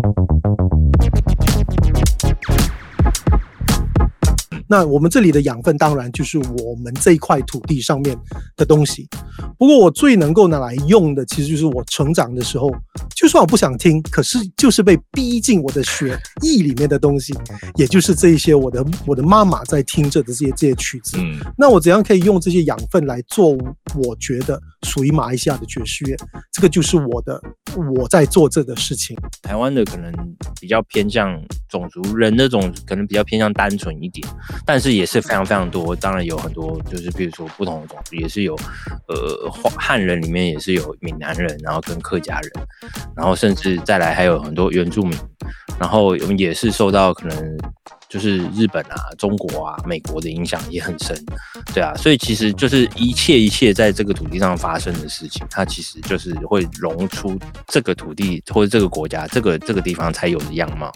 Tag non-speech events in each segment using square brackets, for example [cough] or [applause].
Thank you. 那我们这里的养分当然就是我们这一块土地上面的东西。不过我最能够拿来用的，其实就是我成长的时候，就算我不想听，可是就是被逼进我的血液里面的东西，也就是这一些我的我的妈妈在听着的这些这些曲子。嗯，那我怎样可以用这些养分来做？我觉得属于马来西亚的爵士乐，这个就是我的我在做这个事情。台湾的可能比较偏向种族人那种，可能比较偏向单纯一点。但是也是非常非常多，当然有很多，就是比如说不同的种族，也是有，呃，汉人里面也是有闽南人，然后跟客家人，然后甚至再来还有很多原住民，然后我们也是受到可能就是日本啊、中国啊、美国的影响也很深，对啊，所以其实就是一切一切在这个土地上发生的事情，它其实就是会融出这个土地或者这个国家、这个这个地方才有的样貌。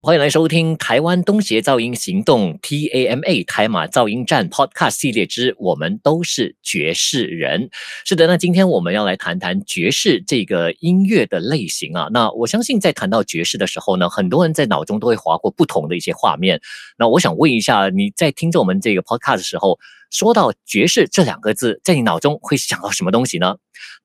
欢迎来收听台湾东协噪音行动 TAMA 台马噪音站 Podcast 系列之我们都是爵士人。是的，那今天我们要来谈谈爵士这个音乐的类型啊。那我相信在谈到爵士的时候呢，很多人在脑中都会划过不同的一些画面。那我想问一下，你在听着我们这个 Podcast 的时候，说到爵士这两个字，在你脑中会想到什么东西呢？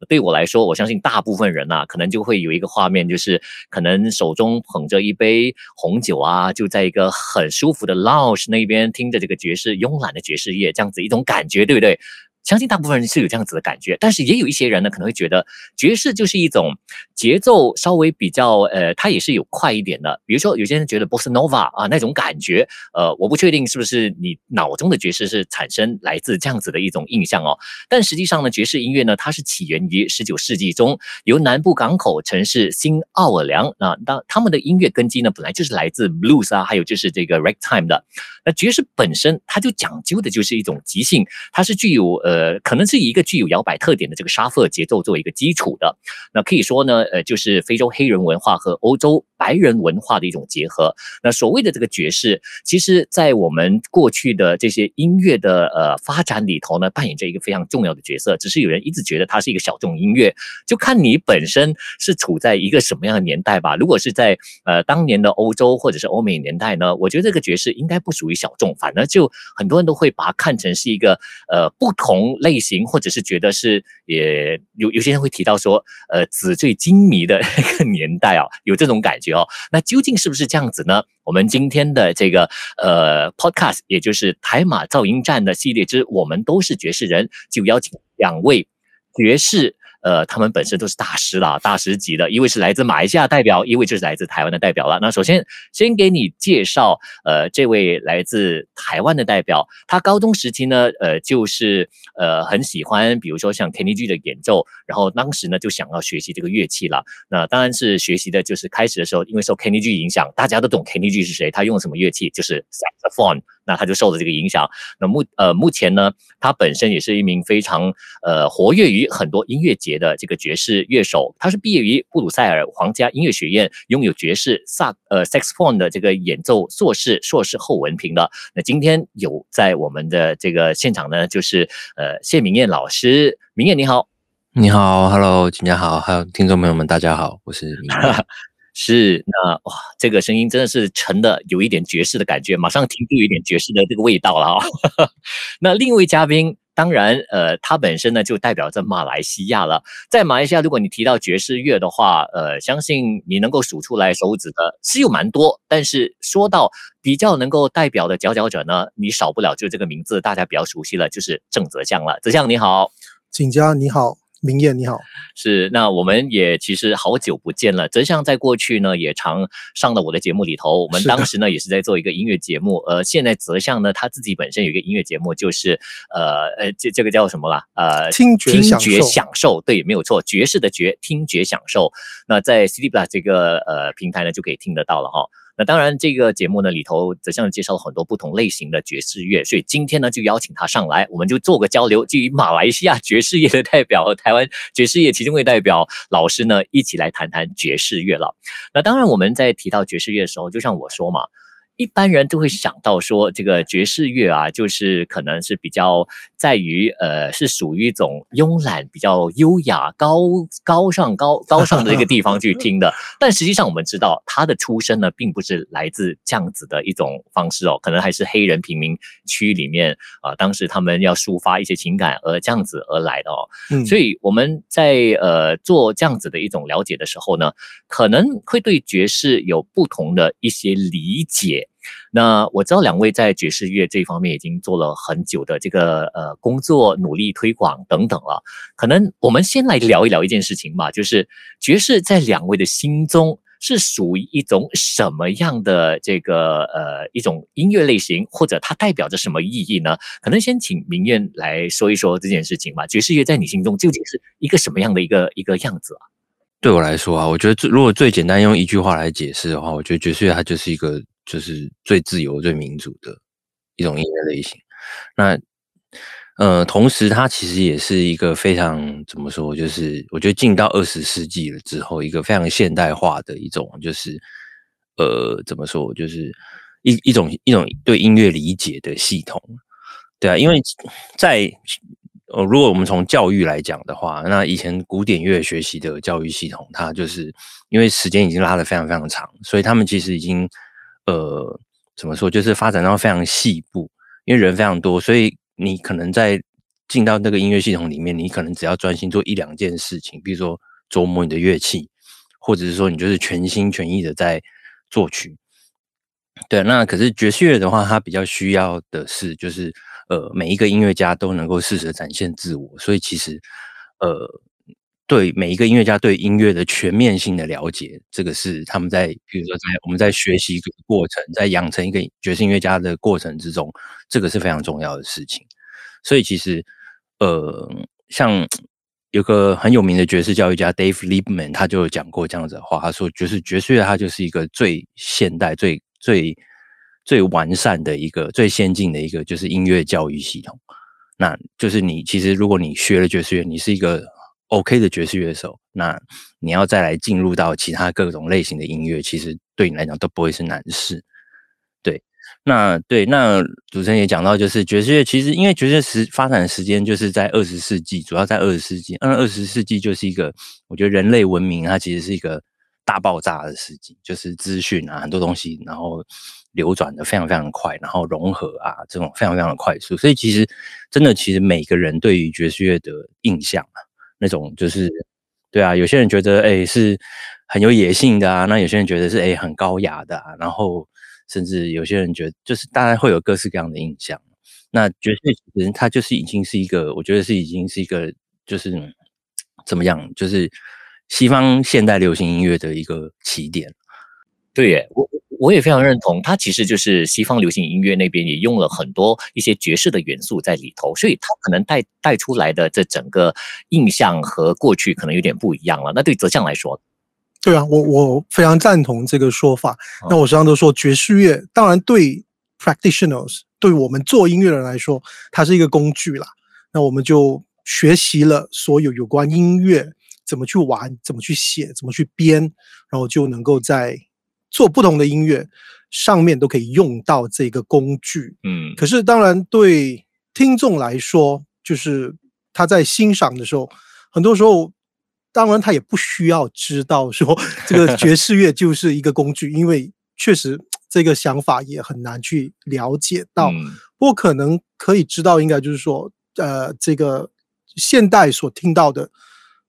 对我来说，我相信大部分人呐，可能就会有一个画面，就是可能手中捧着一杯红酒啊，就在一个很舒服的 lounge 那边听着这个爵士慵懒的爵士乐，这样子一种感觉，对不对？相信大部分人是有这样子的感觉，但是也有一些人呢，可能会觉得爵士就是一种节奏稍微比较呃，它也是有快一点的。比如说，有些人觉得 Bossa Nova 啊那种感觉，呃，我不确定是不是你脑中的爵士是产生来自这样子的一种印象哦。但实际上呢，爵士音乐呢，它是起源于十九世纪中，由南部港口城市新奥尔良啊，当他们的音乐根基呢，本来就是来自 Blues 啊，还有就是这个 Ragtime 的。那爵士本身它就讲究的就是一种即兴，它是具有呃。呃，可能是以一个具有摇摆特点的这个沙弗节奏作为一个基础的，那可以说呢，呃，就是非洲黑人文化和欧洲白人文化的一种结合。那所谓的这个爵士，其实在我们过去的这些音乐的呃发展里头呢，扮演着一个非常重要的角色。只是有人一直觉得它是一个小众音乐，就看你本身是处在一个什么样的年代吧。如果是在呃当年的欧洲或者是欧美年代呢，我觉得这个爵士应该不属于小众，反而就很多人都会把它看成是一个呃不同。类型，或者是觉得是也有有些人会提到说，呃，纸醉金迷的一个年代啊，有这种感觉哦。那究竟是不是这样子呢？我们今天的这个呃 Podcast，也就是台马噪音站的系列之“我们都是爵士人”，就邀请两位爵士。呃，他们本身都是大师了，大师级的。一位是来自马来西亚代表，一位就是来自台湾的代表了。那首先，先给你介绍，呃，这位来自台湾的代表，他高中时期呢，呃，就是呃很喜欢，比如说像 Kenny G 的演奏，然后当时呢就想要学习这个乐器了。那当然是学习的，就是开始的时候，因为受 Kenny G 影响，大家都懂 Kenny G 是谁，他用什么乐器，就是 saxophone。那他就受了这个影响。那目呃目前呢，他本身也是一名非常呃活跃于很多音乐节的这个爵士乐手。他是毕业于布鲁塞尔皇家音乐学院，拥有爵士萨呃 saxophone 的这个演奏硕士硕士后文凭的。那今天有在我们的这个现场呢，就是呃谢明艳老师，明艳你好，你好，Hello，大家好，还有听众朋友们，大家好，我是明谚。[laughs] 是，那哇，这个声音真的是沉的有一点爵士的感觉，马上听出有一点爵士的这个味道了哈。[laughs] 那另一位嘉宾，当然，呃，他本身呢就代表着马来西亚了。在马来西亚，如果你提到爵士乐的话，呃，相信你能够数出来手指的是有蛮多。但是说到比较能够代表的佼佼者呢，你少不了就这个名字，大家比较熟悉了，就是郑泽将了。泽将你好，景家你好。明艳你好，是，那我们也其实好久不见了。泽相在过去呢也常上了我的节目里头，我们当时呢也是在做一个音乐节目。呃，现在泽相呢他自己本身有一个音乐节目，就是呃呃这这个叫什么啦？呃，听觉听觉享受，对，没有错，爵士的爵，听觉享受。那在 CD Plus 这个呃平台呢就可以听得到了哈。那当然，这个节目呢里头，则向介绍了很多不同类型的爵士乐，所以今天呢就邀请他上来，我们就做个交流，基于马来西亚爵士乐的代表和台湾爵士乐其中一位代表老师呢一起来谈谈爵士乐了。那当然，我们在提到爵士乐的时候，就像我说嘛，一般人都会想到说，这个爵士乐啊，就是可能是比较在于呃，是属于一种慵懒、比较优雅、高高尚、高高尚的一个地方去听的。[laughs] 但实际上，我们知道他的出身呢，并不是来自这样子的一种方式哦，可能还是黑人贫民区里面啊、呃，当时他们要抒发一些情感而这样子而来的哦。嗯，所以我们在呃做这样子的一种了解的时候呢，可能会对爵士有不同的一些理解。那我知道两位在爵士乐这方面已经做了很久的这个呃工作，努力推广等等了。可能我们先来聊一聊一件事情吧，就是爵士在两位的心中是属于一种什么样的这个呃一种音乐类型，或者它代表着什么意义呢？可能先请明谚来说一说这件事情吧。爵士乐在你心中究竟是一个什么样的一个一个样子啊？对我来说啊，我觉得最如果最简单用一句话来解释的话，我觉得爵士乐它就是一个。就是最自由、最民主的一种音乐类型。那呃，同时它其实也是一个非常怎么说？就是我觉得进到二十世纪了之后，一个非常现代化的一种，就是呃，怎么说？就是一一种一种对音乐理解的系统。对啊，因为在呃，如果我们从教育来讲的话，那以前古典乐学习的教育系统，它就是因为时间已经拉得非常非常长，所以他们其实已经。呃，怎么说？就是发展到非常细部，因为人非常多，所以你可能在进到那个音乐系统里面，你可能只要专心做一两件事情，比如说琢磨你的乐器，或者是说你就是全心全意的在作曲。对，那可是爵士乐的话，它比较需要的是，就是呃，每一个音乐家都能够适时展现自我，所以其实呃。对每一个音乐家对音乐的全面性的了解，这个是他们在，比如说在我们在学习过程，在养成一个爵士音乐家的过程之中，这个是非常重要的事情。所以其实，呃，像 [tsk] 有个很有名的爵士教育家 Dave Liebman，他就有讲过这样子的话，他说，爵士爵士乐它就是一个最现代、最最最完善的一个最先进的一个就是音乐教育系统。那就是你其实如果你学了爵士乐，你是一个。OK 的爵士乐手，那你要再来进入到其他各种类型的音乐，其实对你来讲都不会是难事。对，那对，那主持人也讲到，就是爵士乐其实因为爵士时发展的时间就是在二十世纪，主要在二十世纪。嗯，二十世纪就是一个，我觉得人类文明它其实是一个大爆炸的时期，就是资讯啊很多东西，然后流转的非常非常快，然后融合啊这种非常非常的快速，所以其实真的其实每个人对于爵士乐的印象啊。那种就是，对啊，有些人觉得哎、是很有野性的啊，那有些人觉得是哎、很高雅的啊，然后甚至有些人觉得就是大家会有各式各样的印象。那爵士其实它就是已经是一个，我觉得是已经是一个就是怎么样，就是西方现代流行音乐的一个起点。对耶，我我也非常认同，它其实就是西方流行音乐那边也用了很多一些爵士的元素在里头，所以它可能带带出来的这整个印象和过去可能有点不一样了。那对泽相来说，对啊，我我非常赞同这个说法。那我时常都说，爵士乐当然对 practitioners，对我们做音乐的人来说，它是一个工具啦。那我们就学习了所有有关音乐怎么去玩、怎么去写、怎么去编，然后就能够在做不同的音乐，上面都可以用到这个工具。嗯，可是当然对听众来说，就是他在欣赏的时候，很多时候，当然他也不需要知道说这个爵士乐就是一个工具，因为确实这个想法也很难去了解到。不过可能可以知道，应该就是说，呃，这个现代所听到的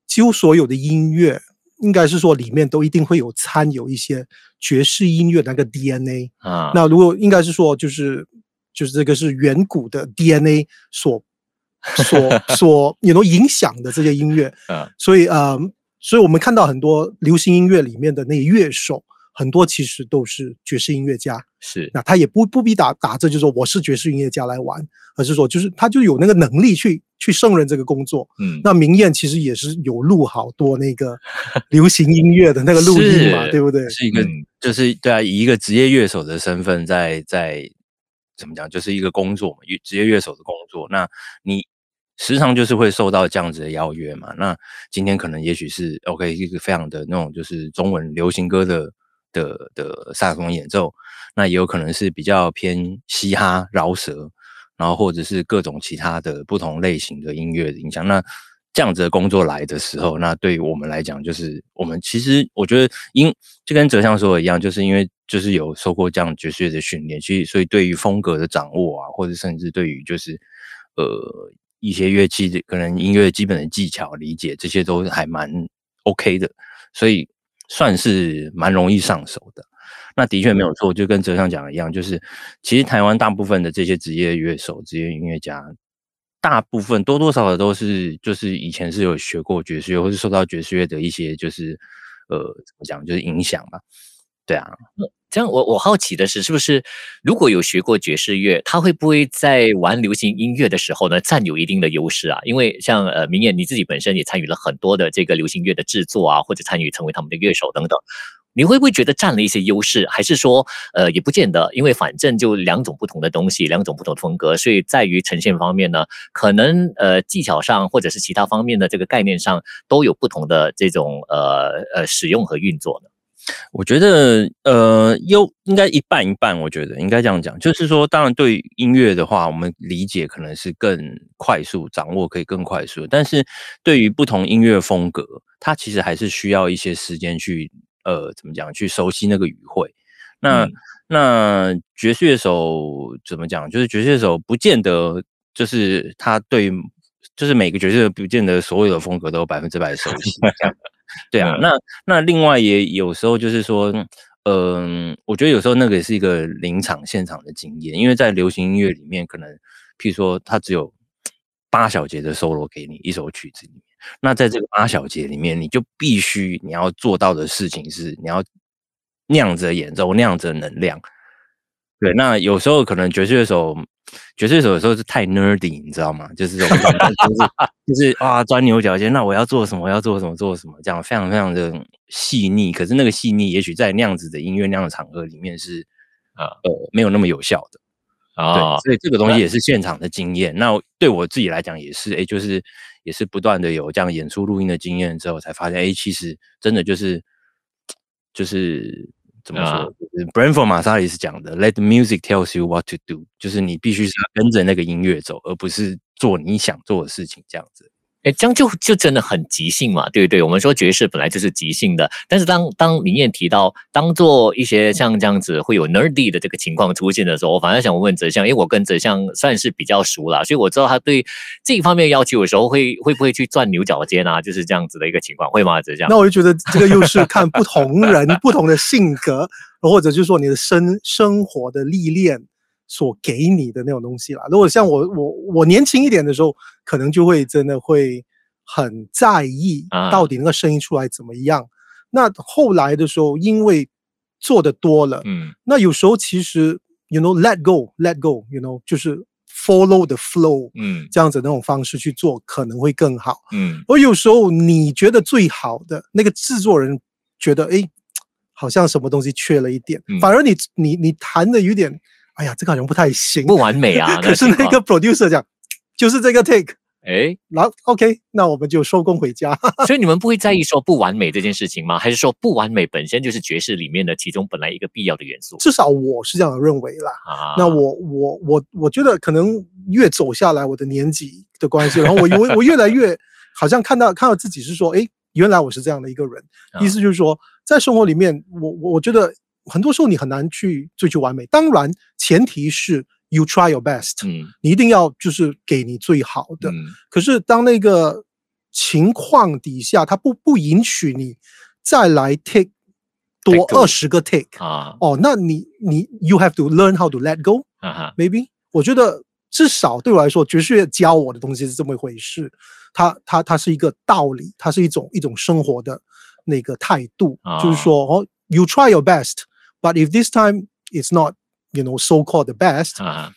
几乎所有的音乐。应该是说里面都一定会有掺有一些爵士音乐那个 DNA 啊。那如果应该是说就是就是这个是远古的 DNA 所所所也能影响的这些音乐啊。[laughs] 所以呃，所以我们看到很多流行音乐里面的那乐手。很多其实都是爵士音乐家，是那他也不不必打打着就是说我是爵士音乐家来玩，而是说就是他就有那个能力去去胜任这个工作。嗯，那明艳其实也是有录好多那个 [laughs] 流行音乐的那个录音嘛，对不对？是一个就是对啊，以一个职业乐手的身份在在怎么讲，就是一个工作嘛，职业乐手的工作。那你时常就是会受到这样子的邀约嘛。那今天可能也许是 OK 一个非常的那种就是中文流行歌的。的的萨克斯演奏，那也有可能是比较偏嘻哈饶舌，然后或者是各种其他的不同类型的音乐的影响。那这样子的工作来的时候，那对于我们来讲，就是我们其实我觉得，因就跟哲相说的一样，就是因为就是有受过这样爵士乐的训练，其实所以对于风格的掌握啊，或者甚至对于就是呃一些乐器的可能音乐基本的技巧理解，这些都还蛮 OK 的，所以算是蛮容易上手的。那的确没有错，就跟哲上讲的一样，就是其实台湾大部分的这些职业乐手、职业音乐家，大部分多多少少都是就是以前是有学过爵士乐，或是受到爵士乐的一些就是呃怎么讲，就是影响吧。对啊，这样我我好奇的是，是不是如果有学过爵士乐，他会不会在玩流行音乐的时候呢，占有一定的优势啊？因为像呃明艳你自己本身也参与了很多的这个流行乐的制作啊，或者参与成为他们的乐手等等。你会不会觉得占了一些优势，还是说，呃，也不见得，因为反正就两种不同的东西，两种不同的风格，所以在于呈现方面呢，可能呃技巧上或者是其他方面的这个概念上都有不同的这种呃呃使用和运作呢？我觉得呃优应该一半一半，我觉得应该这样讲，就是说，当然对音乐的话，我们理解可能是更快速，掌握可以更快速，但是对于不同音乐风格，它其实还是需要一些时间去。呃，怎么讲？去熟悉那个语汇。那、嗯、那爵士乐手怎么讲？就是爵士乐手不见得就是他对，就是每个角色不见得所有的风格都有百分之百的熟悉。对啊，那那另外也有时候就是说，嗯、呃，我觉得有时候那个也是一个临场现场的经验，因为在流行音乐里面，可能譬如说他只有八小节的 solo 给你一首曲子里面。那在这个八小节里面，你就必须你要做到的事情是，你要那样子的演奏，那样子的能量。对，那有时候可能爵士乐手，爵士乐手有时候是太 nerdy，你知道吗？就是这种，就是就是啊，钻牛角尖。那我要做什么？我要做什么？做什么？这样非常非常的细腻。可是那个细腻，也许在那样子的音乐那样的场合里面是啊呃没有那么有效的。啊，对，所以这个东西也是现场的经验。那对我自己来讲也是，哎，就是也是不断的有这样演出录音的经验之后，才发现，哎，其实真的就是就是怎么说？就是 Branford 马萨里是讲的，let the music tells you what to do。就是你必须是跟着那个音乐走，而不是做你想做的事情这样子。哎，这样就就真的很即兴嘛，对不对？我们说爵士本来就是即兴的，但是当当明谚提到当做一些像这样子会有 nerdy 的这个情况出现的时候，我反而想问哲相，因为我跟哲相算是比较熟了，所以我知道他对这一方面要求的时候会会不会去钻牛角尖啊，就是这样子的一个情况，会吗？哲相？那我就觉得这个又是看不同人 [laughs] 不同的性格，或者就是说你的生生活的历练所给你的那种东西啦。如果像我我我年轻一点的时候，可能就会真的会很在意到底那个声音出来怎么样。啊、那后来的时候，因为做的多了，嗯，那有时候其实，you know let go let go，you know 就是 follow the flow，嗯，这样子那种方式去做可能会更好，嗯。而有时候你觉得最好的那个制作人觉得，哎，好像什么东西缺了一点，嗯、反而你你你弹的有点。哎呀，这个好像不太行，不完美啊。[laughs] 可是那个 producer 讲，就是这个 take，哎，然后 OK，那我们就收工回家。[laughs] 所以你们不会在意说不完美这件事情吗？还是说不完美本身就是爵士里面的其中本来一个必要的元素？至少我是这样认为啦。啊，那我我我我觉得可能越走下来，我的年纪的关系，然后我我我越来越好像看到看到自己是说，哎，原来我是这样的一个人。啊，意思就是说，在生活里面，我我觉得。很多时候你很难去追求完美，当然前提是 you try your best，嗯，你一定要就是给你最好的。嗯，可是当那个情况底下，他不不允许你再来 take 多二十个 take 啊，哦，那你你 you have to learn how to let go，啊哈，maybe？我觉得至少对我来说，爵士乐教我的东西是这么一回事，它它它是一个道理，它是一种一种生活的那个态度，啊，就是说哦，you try your best。But if this time it's not, you know, so called the best，、uh huh.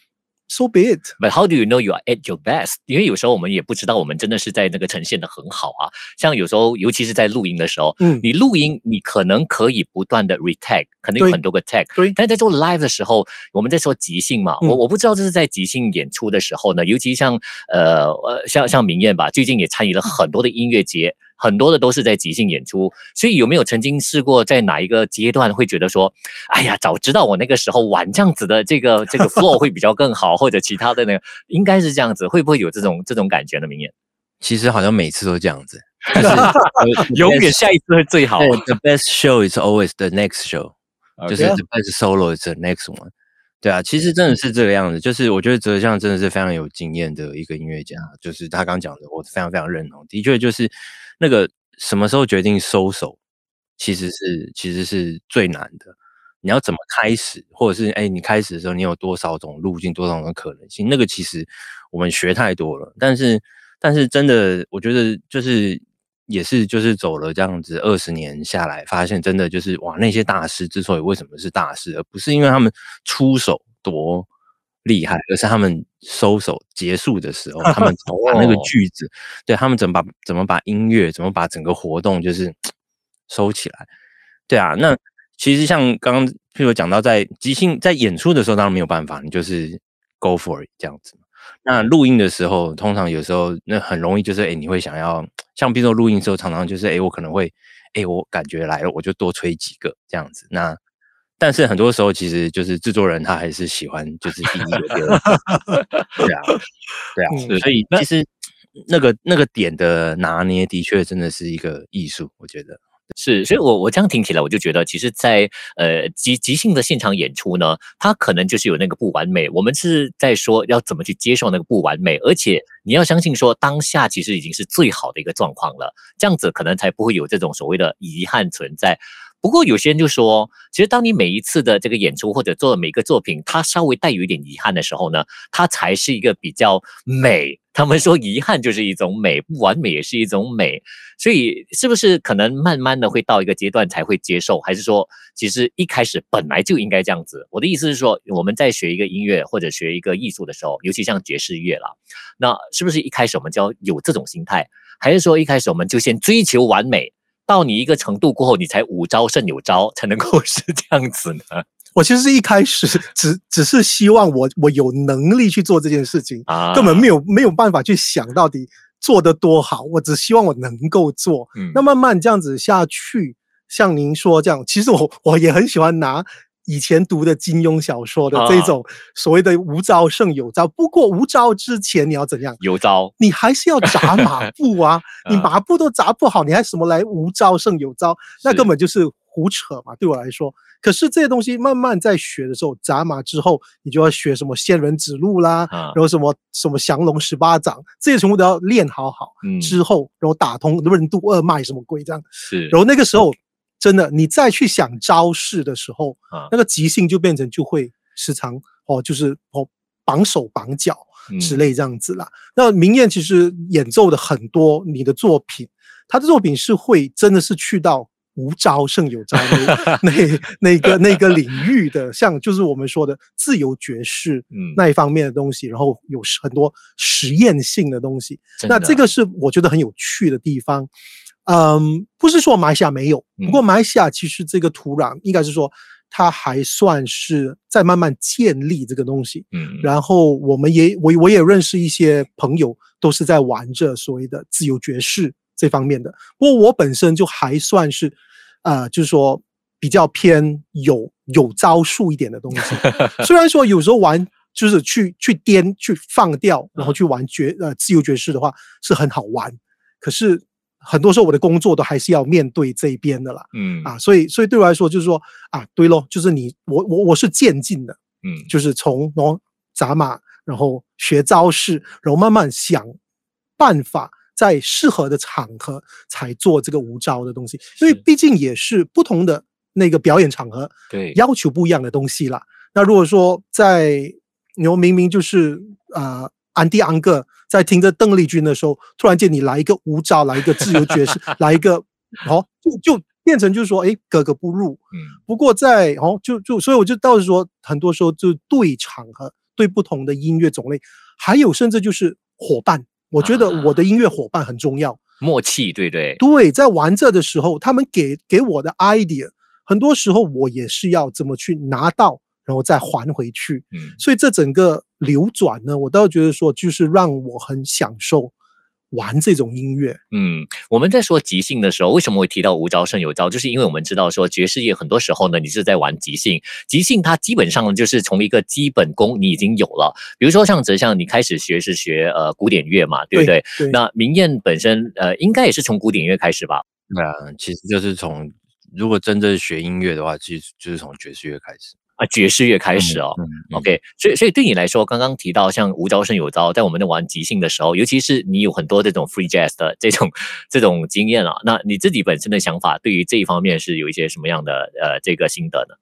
So be it. But how do you know you are at your best？因为有时候我们也不知道我们真的是在那个呈现得很好啊。像有时候，尤其是在录音的时候，嗯，你录音你可能可以不断的 retake，可能有很多个 tag。对。但是在做 live 的时候，我们在说即兴嘛，嗯、我我不知道这是在即兴演出的时候呢，尤其像呃呃像像明艳吧，最近也参与了很多的音乐节。很多的都是在即兴演出，所以有没有曾经试过在哪一个阶段会觉得说，哎呀，早知道我那个时候玩这样子的这个这个 flow 会比较更好，或者其他的那个应该是这样子，会不会有这种这种感觉呢？明艳，其实好像每次都这样子 [laughs] [laughs] 永远下一次会最好。The best show is always the next show，就是 the best solo is the next one。对啊，其实真的是这个样子，就是我觉得哲相真的是非常有经验的一个音乐家，就是他刚讲的，我非常非常认同，的确就是。那个什么时候决定收手，其实是其实是最难的。你要怎么开始，或者是哎，你开始的时候你有多少种路径，多少种可能性？那个其实我们学太多了，但是但是真的，我觉得就是也是就是走了这样子二十年下来，发现真的就是哇，那些大师之所以为什么是大师，而不是因为他们出手多。厉害，而是他们收手结束的时候，[laughs] 他们把那个句子，对他们怎么把怎么把音乐，怎么把整个活动就是 [tsk] 收起来，对啊。那其实像刚刚譬如讲到在即兴在演出的时候，当然没有办法，你就是 go for it 这样子。那录音的时候，通常有时候那很容易就是哎，你会想要像比如说录音的时候，常常就是哎，我可能会哎，我感觉来了，我就多吹几个这样子。那但是很多时候，其实就是制作人他还是喜欢就是第一个 [laughs] 对啊，对啊，所以其实那个那个点的拿捏，的确真的是一个艺术，我觉得是。所以我我这样听起来，我就觉得，其实在，在呃即即兴的现场演出呢，它可能就是有那个不完美。我们是在说要怎么去接受那个不完美，而且你要相信说当下其实已经是最好的一个状况了，这样子可能才不会有这种所谓的遗憾存在。不过有些人就说，其实当你每一次的这个演出或者做的每个作品，它稍微带有一点遗憾的时候呢，它才是一个比较美。他们说遗憾就是一种美，不完美也是一种美。所以是不是可能慢慢的会到一个阶段才会接受？还是说其实一开始本来就应该这样子？我的意思是说，我们在学一个音乐或者学一个艺术的时候，尤其像爵士乐啦，那是不是一开始我们就要有这种心态？还是说一开始我们就先追求完美？到你一个程度过后，你才无招胜有招，才能够是这样子呢？[laughs] 我其实是一开始只只是希望我我有能力去做这件事情，啊，根本没有没有办法去想到底做得多好。我只希望我能够做。嗯，那慢慢这样子下去，像您说这样，其实我我也很喜欢拿。以前读的金庸小说的这种所谓的无招胜有招，不过无招之前你要怎样？有招，你还是要扎马步啊！[laughs] 你马步都扎不好，你还什么来无招胜有招？那根本就是胡扯嘛！对我来说，可是这些东西慢慢在学的时候，扎马之后，你就要学什么仙人指路啦，然后什么什么降龙十八掌，这些全部都要练好好。之后，然后打通任督二脉什么鬼这样。是，然后那个时候。真的，你再去想招式的时候，啊、那个即兴就变成就会时常哦，就是哦绑手绑脚之类这样子啦。嗯、那明艳其实演奏的很多你的作品，他的作品是会真的是去到无招胜有招那 [laughs] 那那个那个领域的，像就是我们说的自由爵士那一方面的东西，嗯、然后有很多实验性的东西。那这个是我觉得很有趣的地方。嗯，不是说马来西亚没有，不过马来西亚其实这个土壤应该是说它还算是在慢慢建立这个东西。嗯，然后我们也我我也认识一些朋友，都是在玩着所谓的自由爵士这方面的。不过我本身就还算是，呃，就是说比较偏有有招数一点的东西。[laughs] 虽然说有时候玩就是去去颠去放掉，然后去玩爵呃自由爵士的话是很好玩，可是。很多时候我的工作都还是要面对这一边的啦，嗯。啊，所以所以对我来说就是说啊，对咯，就是你我我我是渐进的，嗯，就是从然后砸马，然后学招式，然后慢慢想办法在适合的场合才做这个无招的东西，因为毕竟也是不同的那个表演场合，对，要求不一样的东西啦。那如果说在你明明就是啊。安迪安哥在听着邓丽君的时候，突然间你来一个舞蹈，来一个自由爵士，[laughs] 来一个哦，就就变成就是说，哎，格格不入。嗯。不过在哦，就就所以我就倒是说，很多时候就对场合、对不同的音乐种类，还有甚至就是伙伴。我觉得我的音乐伙伴很重要，啊、默契，对对对，在玩这的时候，他们给给我的 idea，很多时候我也是要怎么去拿到，然后再还回去。嗯，所以这整个流转呢，我倒觉得说，就是让我很享受。玩这种音乐，嗯，我们在说即兴的时候，为什么会提到无招胜有招？就是因为我们知道说爵士乐很多时候呢，你是在玩即兴，即兴它基本上就是从一个基本功你已经有了。比如说像哲相，你开始学是学呃古典乐嘛，对不对？对对，那明艳本身呃应该也是从古典乐开始吧？对啊，其实就是从如果真正学音乐的话，其实就是从爵士乐开始。啊，爵士乐开始哦、嗯嗯嗯、，OK，所以所以对你来说，刚刚提到像无招胜有招，在我们在玩即兴的时候，尤其是你有很多这种 free jazz 的这种这种经验啊，那你自己本身的想法，对于这一方面是有一些什么样的呃这个心得呢？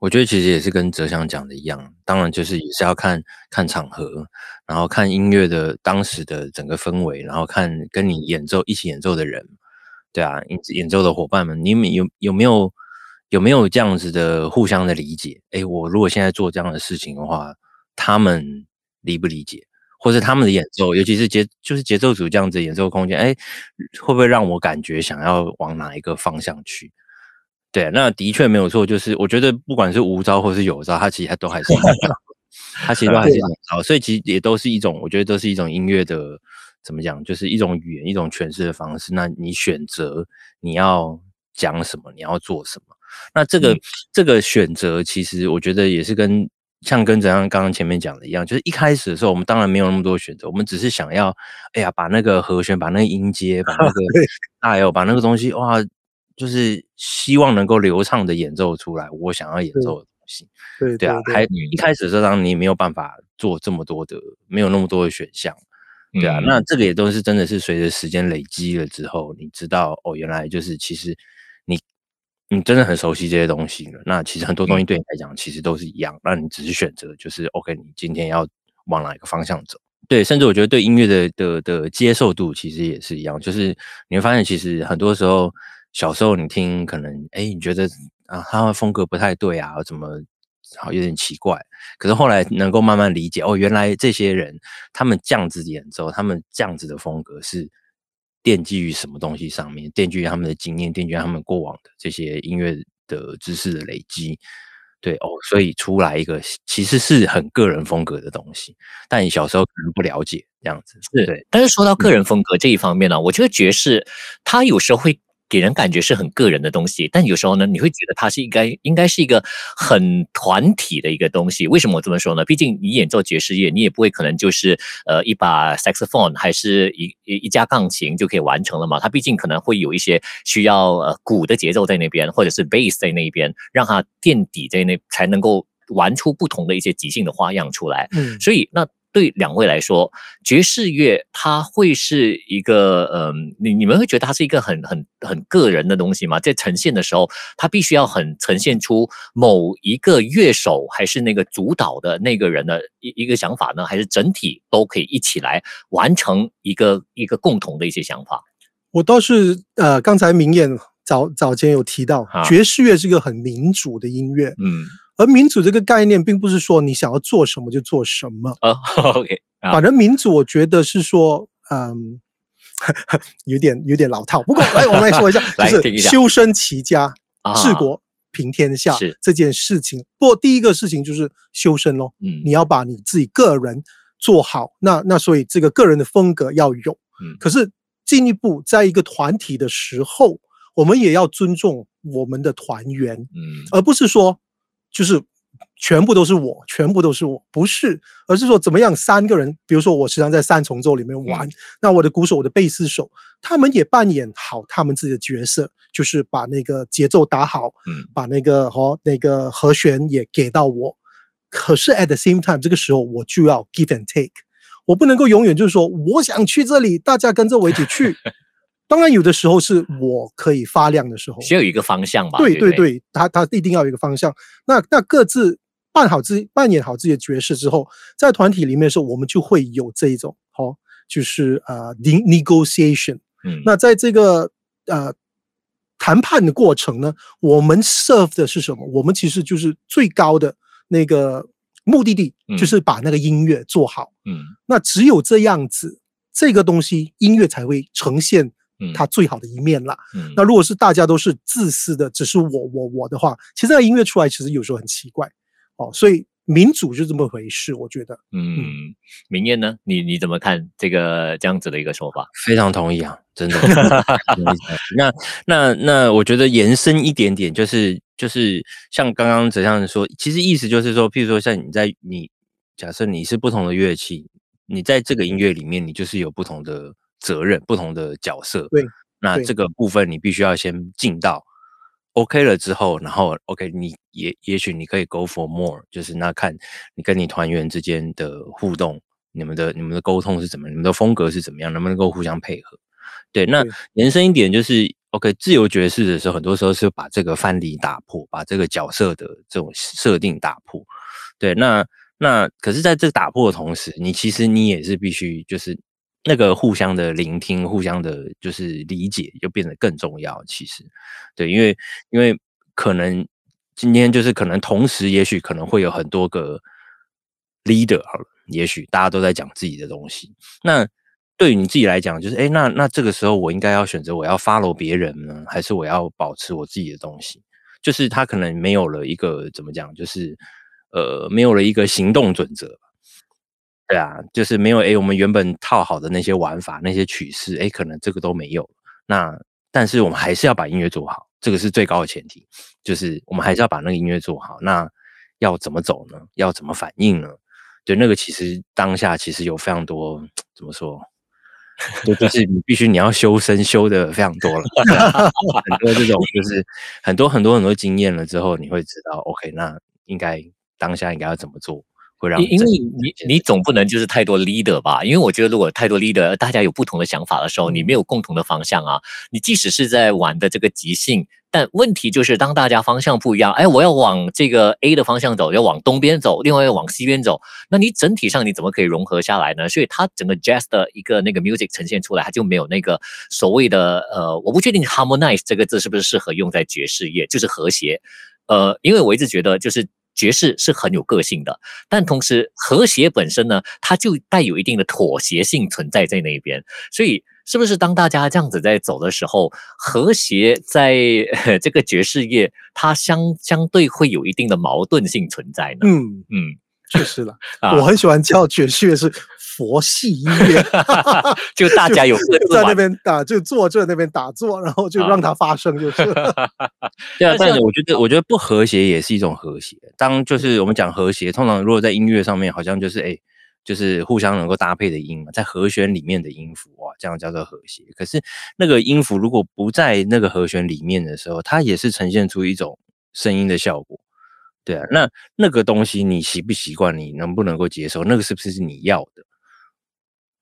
我觉得其实也是跟哲祥讲的一样，当然就是也是要看看场合，然后看音乐的当时的整个氛围，然后看跟你演奏一起演奏的人，对啊，演演奏的伙伴们，你们有有没有？有没有这样子的互相的理解？哎，我如果现在做这样的事情的话，他们理不理解？或者他们的演奏，尤其是节就是节奏组这样子演奏空间，哎，会不会让我感觉想要往哪一个方向去？对，那的确没有错。就是我觉得不管是无招或是有招，它其实它都还是 [laughs] 它其实都还是一种招，所以其实也都是一种，我觉得都是一种音乐的怎么讲，就是一种语言，一种诠释的方式。那你选择你要讲什么，你要做什么？那这个、嗯、这个选择，其实我觉得也是跟像跟怎样刚刚前面讲的一样，就是一开始的时候，我们当然没有那么多选择，我们只是想要，哎呀，把那个和弦，把那个音阶，把那 [laughs] 个大 L，把那个东西，哇，就是希望能够流畅的演奏出来，我想要演奏的东西。对对，啊，还一开始的时候，当然你没有办法做这么多的，没有那么多的选项，对啊。嗯、那这个也都是真的是随着时间累积了之后，你知道，哦，原来就是其实。你真的很熟悉这些东西了，那其实很多东西对你来讲其实都是一样，那你只是选择就是 OK，你今天要往哪一个方向走？对，甚至我觉得对音乐的的的接受度其实也是一样，就是你会发现其实很多时候小时候你听可能哎你觉得啊他的风格不太对啊，怎么好有点奇怪，可是后来能够慢慢理解哦，原来这些人他们这样子演奏，他们这样子的风格是。奠基于什么东西上面？奠基于他们的经验，奠基于他们过往的这些音乐的知识的累积。对哦，所以出来一个其实是很个人风格的东西，但你小时候可能不了解这样子。是对，但是说到个人风格这一方面呢、啊，嗯、我觉得爵士它有时候会。给人感觉是很个人的东西，但有时候呢，你会觉得它是应该应该是一个很团体的一个东西。为什么我这么说呢？毕竟你演奏爵士乐，你也不会可能就是呃一把 saxophone 还是一一一架钢琴就可以完成了嘛。它毕竟可能会有一些需要呃鼓的节奏在那边，或者是 bass 在那边，让它垫底在那，才能够玩出不同的一些即兴的花样出来。嗯，所以那。对两位来说，爵士乐它会是一个，嗯、呃，你你们会觉得它是一个很很很个人的东西吗？在呈现的时候，它必须要很呈现出某一个乐手还是那个主导的那个人的一一个想法呢？还是整体都可以一起来完成一个一个共同的一些想法？我倒是，呃，刚才明艳早早前有提到，爵士乐是一个很民主的音乐，嗯。而民主这个概念，并不是说你想要做什么就做什么。啊，OK。反正民主，我觉得是说，嗯，[laughs] 有点有点老套。不过，来我们来说一下，[laughs] 就是修身齐家治国平天下这件事情。不过，第一个事情就是修身咯。嗯，你要把你自己个人做好。那那所以这个个人的风格要有。嗯，可是进一步，在一个团体的时候，我们也要尊重我们的团员。嗯，而不是说。就是全部都是我，全部都是我，不是，而是说怎么样三个人，比如说我时常在三重奏里面玩，嗯、那我的鼓手、我的贝斯手，他们也扮演好他们自己的角色，就是把那个节奏打好，嗯，把那个和、哦、那个和弦也给到我。可是 at the same time，这个时候我就要 give and take，我不能够永远就是说我想去这里，大家跟着我一起去。当然，有的时候是我可以发亮的时候，需要有一个方向吧？对对对，他他一定要有一个方向。那那各自扮好自己，扮演好自己的角色之后，在团体里面的时候，我们就会有这一种，好、哦，就是呃，negotiation。嗯，那在这个呃谈判的过程呢，我们 serve 的是什么？我们其实就是最高的那个目的地就是把那个音乐做好。嗯，那只有这样子，这个东西音乐才会呈现它最好的一面啦。嗯，那如果是大家都是自私的，只是我我我的话，其实那个音乐出来其实有时候很奇怪哦。所以。民主就这么回事，我觉得。嗯，明艳呢？你你怎么看这个这样子的一个说法？非常同意啊，真的。[laughs] 那那那，我觉得延伸一点点，就是就是像刚刚哲相说，其实意思就是说，譬如说像你在你假设你是不同的乐器，你在这个音乐里面，你就是有不同的责任、不同的角色。对。那这个部分你必须要先进到。OK 了之后，然后 OK，你也也许你可以 Go for more，就是那看你跟你团员之间的互动，你们的你们的沟通是怎么，你们的风格是怎么样，能不能够互相配合？对，那延伸一点就是 OK，自由爵士的时候，很多时候是把这个藩篱打破，把这个角色的这种设定打破。对，那那可是在这个打破的同时，你其实你也是必须就是。那个互相的聆听，互相的就是理解，就变得更重要。其实，对，因为因为可能今天就是可能同时，也许可能会有很多个 leader，好了，也许大家都在讲自己的东西。那对于你自己来讲，就是哎，那那这个时候我应该要选择我要 follow 别人呢，还是我要保持我自己的东西？就是他可能没有了一个怎么讲，就是呃，没有了一个行动准则。对啊，就是没有诶，我们原本套好的那些玩法、那些曲式，诶，可能这个都没有。那但是我们还是要把音乐做好，这个是最高的前提，就是我们还是要把那个音乐做好。那要怎么走呢？要怎么反应呢？对，那个其实当下其实有非常多怎么说，就就是你必须你要修身修的非常多了，[laughs] 很多这种就是很多很多很多经验了之后，你会知道，OK，那应该当下应该要怎么做。因因为你你总不能就是太多 leader 吧？因为我觉得如果太多 leader，大家有不同的想法的时候，你没有共同的方向啊。你即使是在玩的这个即兴，但问题就是当大家方向不一样，哎，我要往这个 A 的方向走，要往东边走，另外要往西边走，那你整体上你怎么可以融合下来呢？所以它整个 jazz 的一个那个 music 呈现出来，它就没有那个所谓的呃，我不确定 harmonize 这个字是不是适合用在爵士乐，就是和谐。呃，因为我一直觉得就是。爵士是很有个性的，但同时和谐本身呢，它就带有一定的妥协性存在在那边。所以，是不是当大家这样子在走的时候，和谐在这个爵士乐，它相相对会有一定的矛盾性存在呢？嗯嗯。嗯确实了，[laughs] 我很喜欢叫爵士乐是佛系音乐，[laughs] 就大家有在那边打，就坐这那边打坐，然后就让它发生就是。[laughs] 对啊，但是我觉得，我觉得不和谐也是一种和谐。当就是我们讲和谐，通常如果在音乐上面，好像就是哎，就是互相能够搭配的音嘛，在和弦里面的音符哇，这样叫做和谐。可是那个音符如果不在那个和弦里面的时候，它也是呈现出一种声音的效果。对啊，那那个东西你习不习惯？你能不能够接受？那个是不是你要的？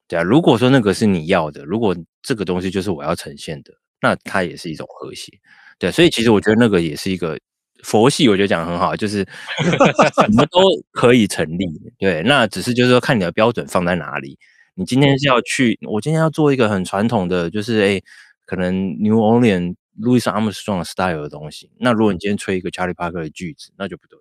对啊，如果说那个是你要的，如果这个东西就是我要呈现的，那它也是一种和谐。对啊，所以其实我觉得那个也是一个佛系，我觉得讲得很好，就是 [laughs] 什么都可以成立。对，那只是就是说看你的标准放在哪里。你今天是要去，我今天要做一个很传统的，就是哎，可能 New Orleans。Louis Armstrong style 的东西，那如果你今天吹一个 Charlie Parker 的句子，那就不对，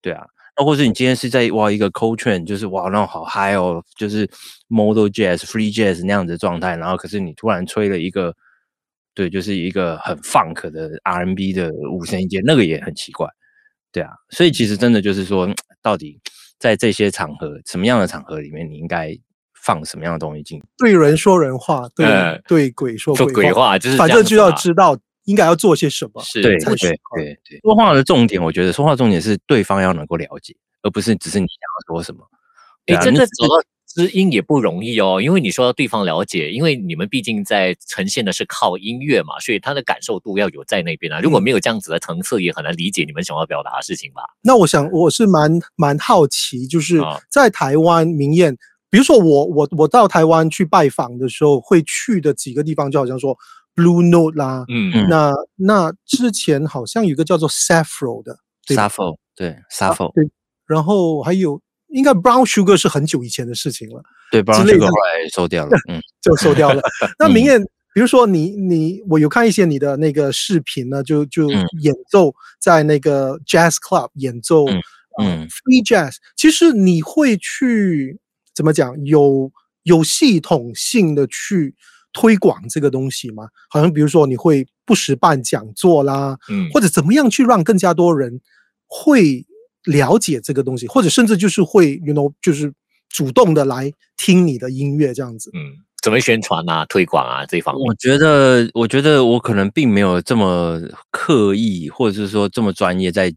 对啊。那或者你今天是在哇一个 Coltrane，就是哇那种好嗨哦，就是 Modal Jazz、Free Jazz 那样子的状态，然后可是你突然吹了一个，对，就是一个很 Funk 的 R&B 的五声音阶，那个也很奇怪，对啊。所以其实真的就是说，到底在这些场合，什么样的场合里面，你应该。放什么样的东西进？对人说人话，对、呃、对鬼说鬼话，鬼话就是反正就要知道应该要做些什么。是，对对对对。说话的重点，我觉得说话重点是对方要能够了解，而不是只是你想要说什么。哎、欸，真的走到知音也不容易哦，因为你说到对方了解，因为你们毕竟在呈现的是靠音乐嘛，所以他的感受度要有在那边啊。如果没有这样子的层次，也很难理解你们想要表达的事情吧。那我想，我是蛮蛮好奇，就是在台湾明谚。比如说我我我到台湾去拜访的时候，会去的几个地方，就好像说 Blue Note 啦，嗯。嗯，那那之前好像有一个叫做 Sappho 的 Sappho 对 Sappho 对，然后还有应该 Brown Sugar 是很久以前的事情了，对 Brown Sugar 后来收掉了，嗯，[laughs] 就收掉了。[laughs] 那明谚，比如说你你我有看一些你的那个视频呢，就就演奏在那个 Jazz Club 演奏。嗯，free jazz，其实你会去怎么讲？有有系统性的去推广这个东西吗？好像比如说你会不时办讲座啦，嗯，或者怎么样去让更加多人会了解这个东西，或者甚至就是会，you know，就是主动的来听你的音乐这样子，嗯。怎么宣传啊、推广啊这一方面？我觉得，我觉得我可能并没有这么刻意，或者是说这么专业在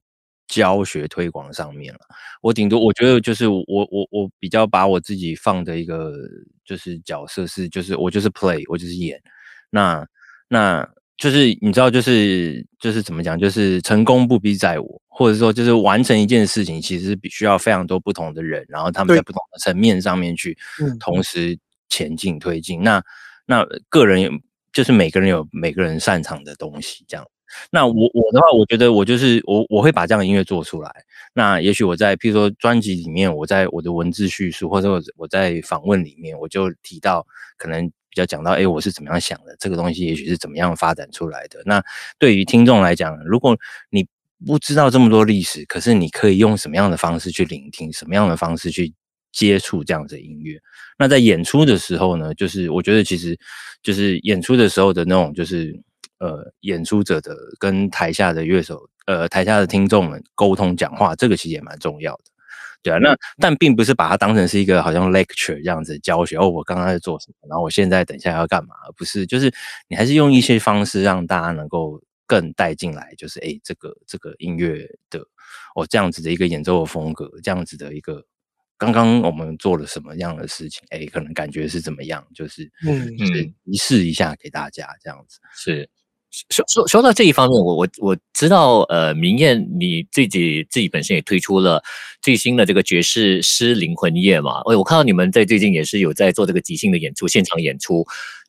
教学推广上面了。我顶多我觉得就是我我我比较把我自己放的一个就是角色是，就是我就是 play，我就是演。那那就是你知道，就是就是怎么讲，就是成功不必在我，或者说就是完成一件事情，其实必须要非常多不同的人，然后他们在不同的层面上面去同时。前进推进，那那个人有，就是每个人有每个人擅长的东西，这样。那我我的话，我觉得我就是我我会把这样的音乐做出来。那也许我在譬如说专辑里面，我在我的文字叙述，或者我我在访问里面，我就提到可能比较讲到，哎，我是怎么样想的，这个东西也许是怎么样发展出来的。那对于听众来讲，如果你不知道这么多历史，可是你可以用什么样的方式去聆听，什么样的方式去接触这样子的音乐，那在演出的时候呢，就是我觉得其实就是演出的时候的那种，就是呃，演出者的跟台下的乐手，呃，台下的听众们沟通讲话，这个其实也蛮重要的，对啊。那但并不是把它当成是一个好像 lecture 这样子教学哦，我刚刚在做什么，然后我现在等一下要干嘛，而不是，就是你还是用一些方式让大家能够更带进来，就是诶，这个这个音乐的哦这样子的一个演奏的风格，这样子的一个。刚刚我们做了什么样的事情？哎，可能感觉是怎么样？就是嗯，就是提示一下给大家这样子。是说说说到这一方面，我我我知道，呃，明艳你自己自己本身也推出了最新的这个爵士诗灵魂夜嘛。哎，我看到你们在最近也是有在做这个即兴的演出，现场演出。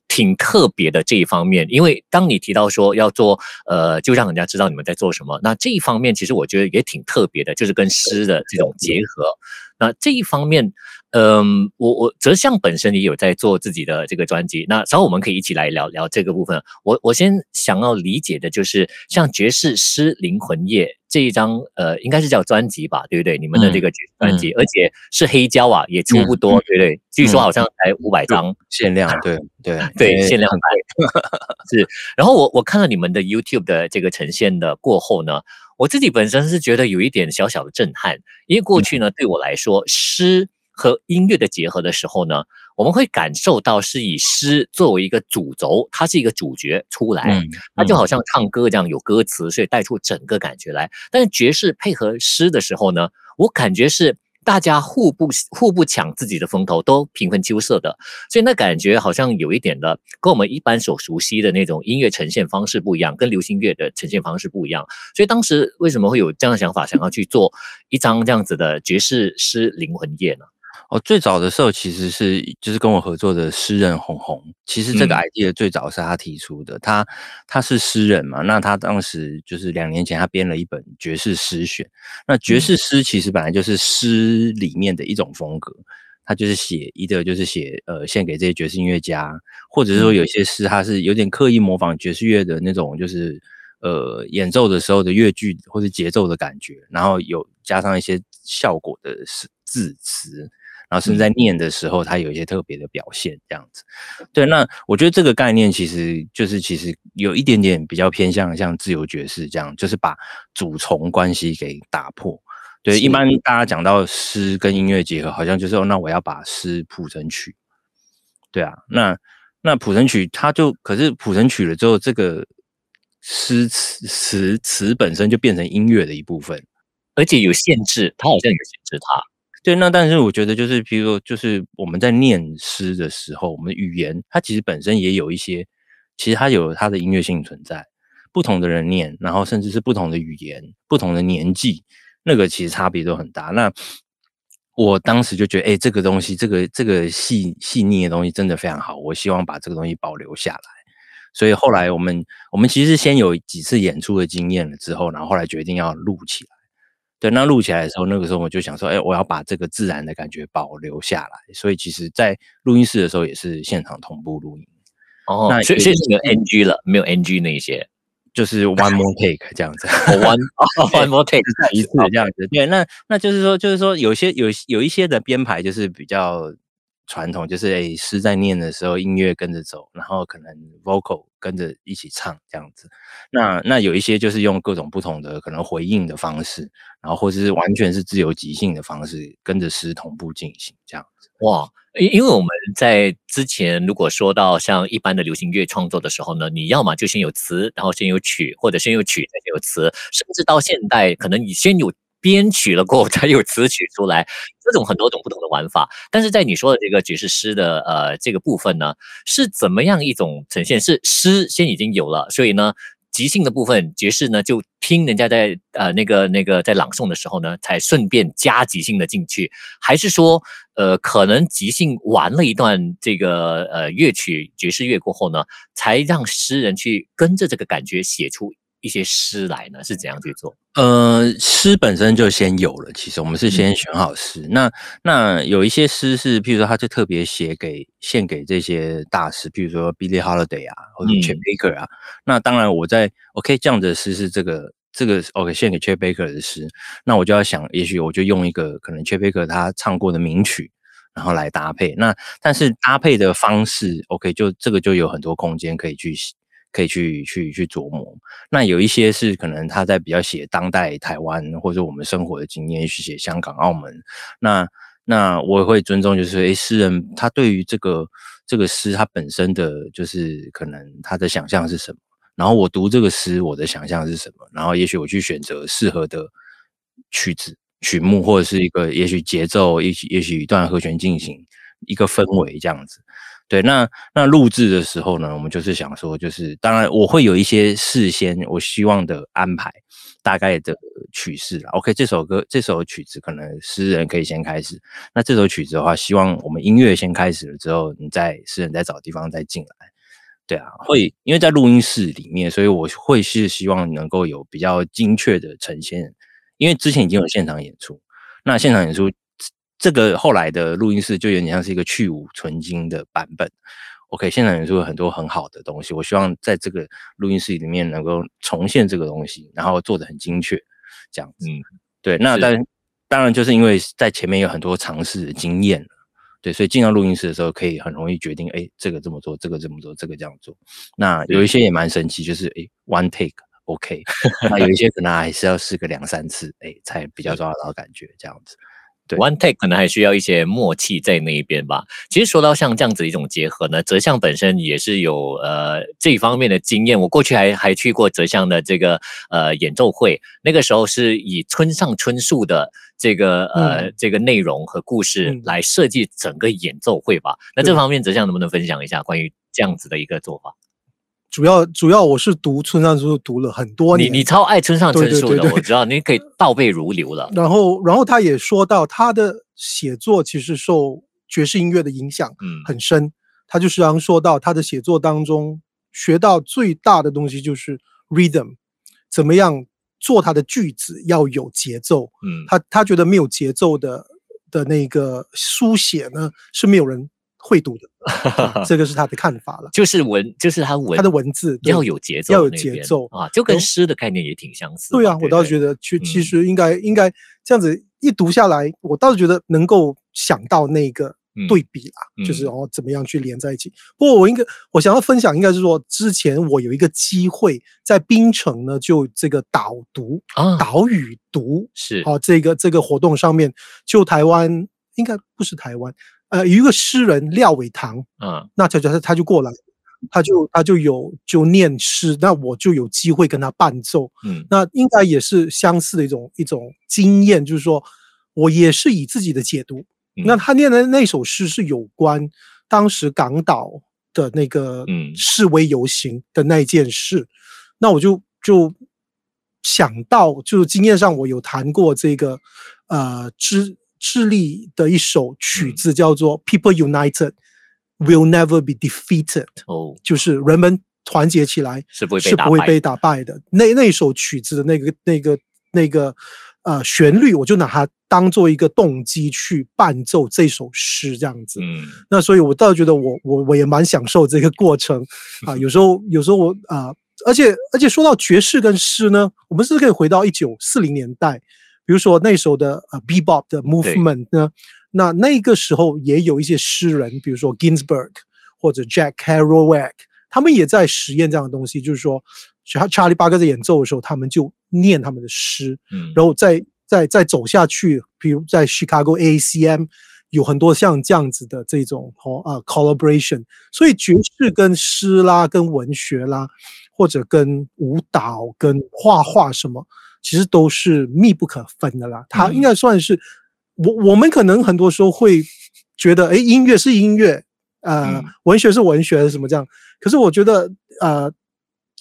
挺特别的这一方面，因为当你提到说要做，呃，就让人家知道你们在做什么，那这一方面其实我觉得也挺特别的，就是跟诗的这种结合。那这一方面，嗯，我我哲相本身也有在做自己的这个专辑，那稍后我们可以一起来聊聊这个部分。我我先想要理解的就是，像爵士诗灵魂夜这一张，呃，应该是叫专辑吧，对不对？你们的这个专辑，而且是黑胶啊，也出不多，嗯、对不对？据说好像才五百张限量，对对 [laughs] 对，限量版 [laughs] 是。然后我我看到你们的 YouTube 的这个呈现的过后呢。我自己本身是觉得有一点小小的震撼，因为过去呢，对我来说，诗和音乐的结合的时候呢，我们会感受到是以诗作为一个主轴，它是一个主角出来，它就好像唱歌这样有歌词，所以带出整个感觉来。但是爵士配合诗的时候呢，我感觉是。大家互不互不抢自己的风头，都平分秋色的，所以那感觉好像有一点的，跟我们一般所熟悉的那种音乐呈现方式不一样，跟流行乐的呈现方式不一样。所以当时为什么会有这样的想法，想要去做一张这样子的爵士诗灵魂夜呢？哦，最早的时候其实是就是跟我合作的诗人红红，其实这个 idea 最早是他提出的，嗯、他他是诗人嘛，那他当时就是两年前他编了一本爵士诗选，那爵士诗其实本来就是诗里面的一种风格，他就是写一个就是写呃献给这些爵士音乐家，或者是说有些诗他是有点刻意模仿爵士乐的那种就是呃演奏的时候的乐句或者节奏的感觉，然后有加上一些效果的字词。然后甚至在念的时候，它有一些特别的表现，这样子。对，那我觉得这个概念其实就是其实有一点点比较偏向像自由爵士这样，就是把主从关系给打破。对，一般大家讲到诗跟音乐结合，好像就是说，那我要把诗谱成曲。对啊，那那谱成曲，它就可是谱成曲了之后，这个诗词词词本身就变成音乐的一部分，而且有限制，它好像有限制它。对，那但是我觉得就是，比如说，就是我们在念诗的时候，我们语言它其实本身也有一些，其实它有它的音乐性存在。不同的人念，然后甚至是不同的语言、不同的年纪，那个其实差别都很大。那我当时就觉得，哎，这个东西，这个这个细细腻的东西真的非常好，我希望把这个东西保留下来。所以后来我们我们其实先有几次演出的经验了之后，然后后来决定要录起来。对，那录起来的时候，那个时候我就想说，哎，我要把这个自然的感觉保留下来。所以其实，在录音室的时候也是现场同步录音。哦，那所以现在没有 NG 了，没有 NG 那些。就是 one more take 这样子，one [laughs] one more take 再一次这样子。对，那那就是说，就是说有些有有一些的编排就是比较。传统就是诶，诗在念的时候，音乐跟着走，然后可能 vocal 跟着一起唱这样子。那那有一些就是用各种不同的可能回应的方式，然后或者是完全是自由即兴的方式，跟着诗同步进行这样子。哇，因因为我们在之前如果说到像一般的流行乐创作的时候呢，你要么就先有词，然后先有曲，或者先有曲再有词，甚至到现代可能你先有。编曲了过后才有词曲出来，这种很多种不同的玩法。但是在你说的这个爵士诗的呃这个部分呢，是怎么样一种呈现？是诗先已经有了，所以呢即兴的部分爵士呢就听人家在呃那个那个在朗诵的时候呢，才顺便加即兴的进去，还是说呃可能即兴玩了一段这个呃乐曲爵士乐过后呢，才让诗人去跟着这个感觉写出一些诗来呢？是怎样去做？呃，诗本身就先有了。其实我们是先选好诗。嗯、那那有一些诗是，譬如说，他就特别写给献给这些大师，譬如说 Billie Holiday 啊，或者 Chet Baker 啊。嗯、那当然，我在 OK 这样的诗是这个这个 OK 献给 Chet Baker 的诗。那我就要想，也许我就用一个可能 Chet Baker 他唱过的名曲，然后来搭配。那但是搭配的方式，OK 就这个就有很多空间可以去。可以去去去琢磨，那有一些是可能他在比较写当代台湾或者我们生活的经验，去写香港、澳门。那那我也会尊重，就是诶，诗人他对于这个这个诗，他本身的就是可能他的想象是什么。然后我读这个诗，我的想象是什么。然后也许我去选择适合的曲子、曲目，或者是一个也许节奏，也许也许一段和弦进行一个氛围这样子。对，那那录制的时候呢，我们就是想说，就是当然我会有一些事先我希望的安排，大概的曲式啦。OK，这首歌这首曲子可能诗人可以先开始。那这首曲子的话，希望我们音乐先开始了之后，你再诗人再找地方再进来。对啊，会因为在录音室里面，所以我会是希望能够有比较精确的呈现。因为之前已经有现场演出，那现场演出。这个后来的录音室就有点像是一个去芜存菁的版本。OK，现场演出有很多很好的东西，我希望在这个录音室里面能够重现这个东西，然后做得很精确，这样子。嗯，对。那但是当然就是因为在前面有很多尝试的经验，对，所以进到录音室的时候可以很容易决定，哎，这个这么做，这个这么做，这个这样做。那有一些也蛮神奇，就是哎，one take，OK。那有一些可能还是要试个两三次，哎，才比较抓得到感觉，这样子。对 One take 可能还需要一些默契在那一边吧。其实说到像这样子一种结合呢，泽相本身也是有呃这一方面的经验。我过去还还去过泽相的这个呃演奏会，那个时候是以村上春树的这个呃、嗯、这个内容和故事来设计整个演奏会吧。嗯、那这方面泽相能不能分享一下关于这样子的一个做法？主要主要我是读村上春树读了很多年，你你超爱村上春树的，我知道你可以 [laughs] 倒背如流了。然后然后他也说到他的写作其实受爵士音乐的影响很深，嗯、他就时常说到他的写作当中学到最大的东西就是 rhythm，怎么样做他的句子要有节奏。嗯，他他觉得没有节奏的的那个书写呢是没有人。会读的，[laughs] 这个是他的看法了。就是文，就是他文，他的文字要有节奏，要有节奏。啊，就跟诗的概念也挺相似。对啊，我倒是觉得，其其实应该应该这样子一读下来，我倒是觉得能够想到那个对比啦，就是哦怎么样去连在一起。不过我应该我想要分享，应该是说之前我有一个机会在槟城呢，就这个导读啊，岛语读是。啊，这个这个活动上面，就台湾应该不是台湾。呃，有一个诗人廖伟棠，嗯，那他就他就过来，他就他就有就念诗，那我就有机会跟他伴奏，嗯，那应该也是相似的一种一种经验，就是说我也是以自己的解读，嗯、那他念的那首诗是有关当时港岛的那个示威游行的那件事，嗯、那我就就想到，就是经验上我有谈过这个呃之。智利的一首曲子叫做《People United Will Never Be Defeated》，哦，就是人们团结起来是不会是不会被打败的。那那首曲子的那个那个那个呃旋律，我就拿它当做一个动机去伴奏这首诗，这样子。嗯，那所以我倒觉得我我我也蛮享受这个过程啊。[laughs] 有时候有时候我啊而且而且说到爵士跟诗呢，我们是可以回到一九四零年代，比如说那时候的呃 bebop 的 movement 呢？那那个时候也有一些诗人，比如说 Ginsberg 或者 Jack Kerouac，他们也在实验这样的东西，就是说，查查理巴克在演奏的时候，他们就念他们的诗，嗯，然后再再再走下去，比如在 Chicago AACM 有很多像这样子的这种哦啊 collaboration，所以爵士跟诗啦、跟文学啦，或者跟舞蹈、跟画画什么，其实都是密不可分的啦，它应该算是。我我们可能很多时候会觉得，哎，音乐是音乐，呃，文学是文学，什么这样？可是我觉得，呃，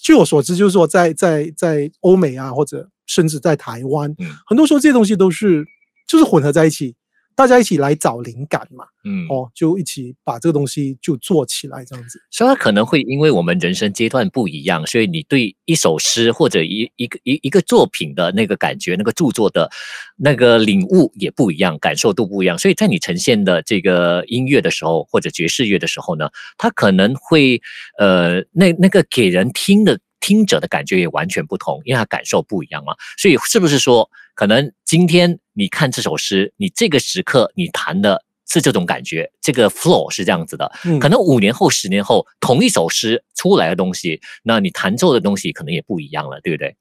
据我所知，就是说在，在在在欧美啊，或者甚至在台湾，很多时候这些东西都是就是混合在一起。大家一起来找灵感嘛，嗯，哦，就一起把这个东西就做起来，这样子。所以它可能会因为我们人生阶段不一样，所以你对一首诗或者一一个一一个作品的那个感觉，那个著作的那个领悟也不一样，感受度不一样。所以在你呈现的这个音乐的时候，或者爵士乐的时候呢，它可能会呃，那那个给人听的。听者的感觉也完全不同，因为他感受不一样嘛。所以是不是说，可能今天你看这首诗，你这个时刻你弹的是这种感觉，这个 flow 是这样子的。嗯，可能五年后、十年后，同一首诗出来的东西，那你弹奏的东西可能也不一样了，对不对？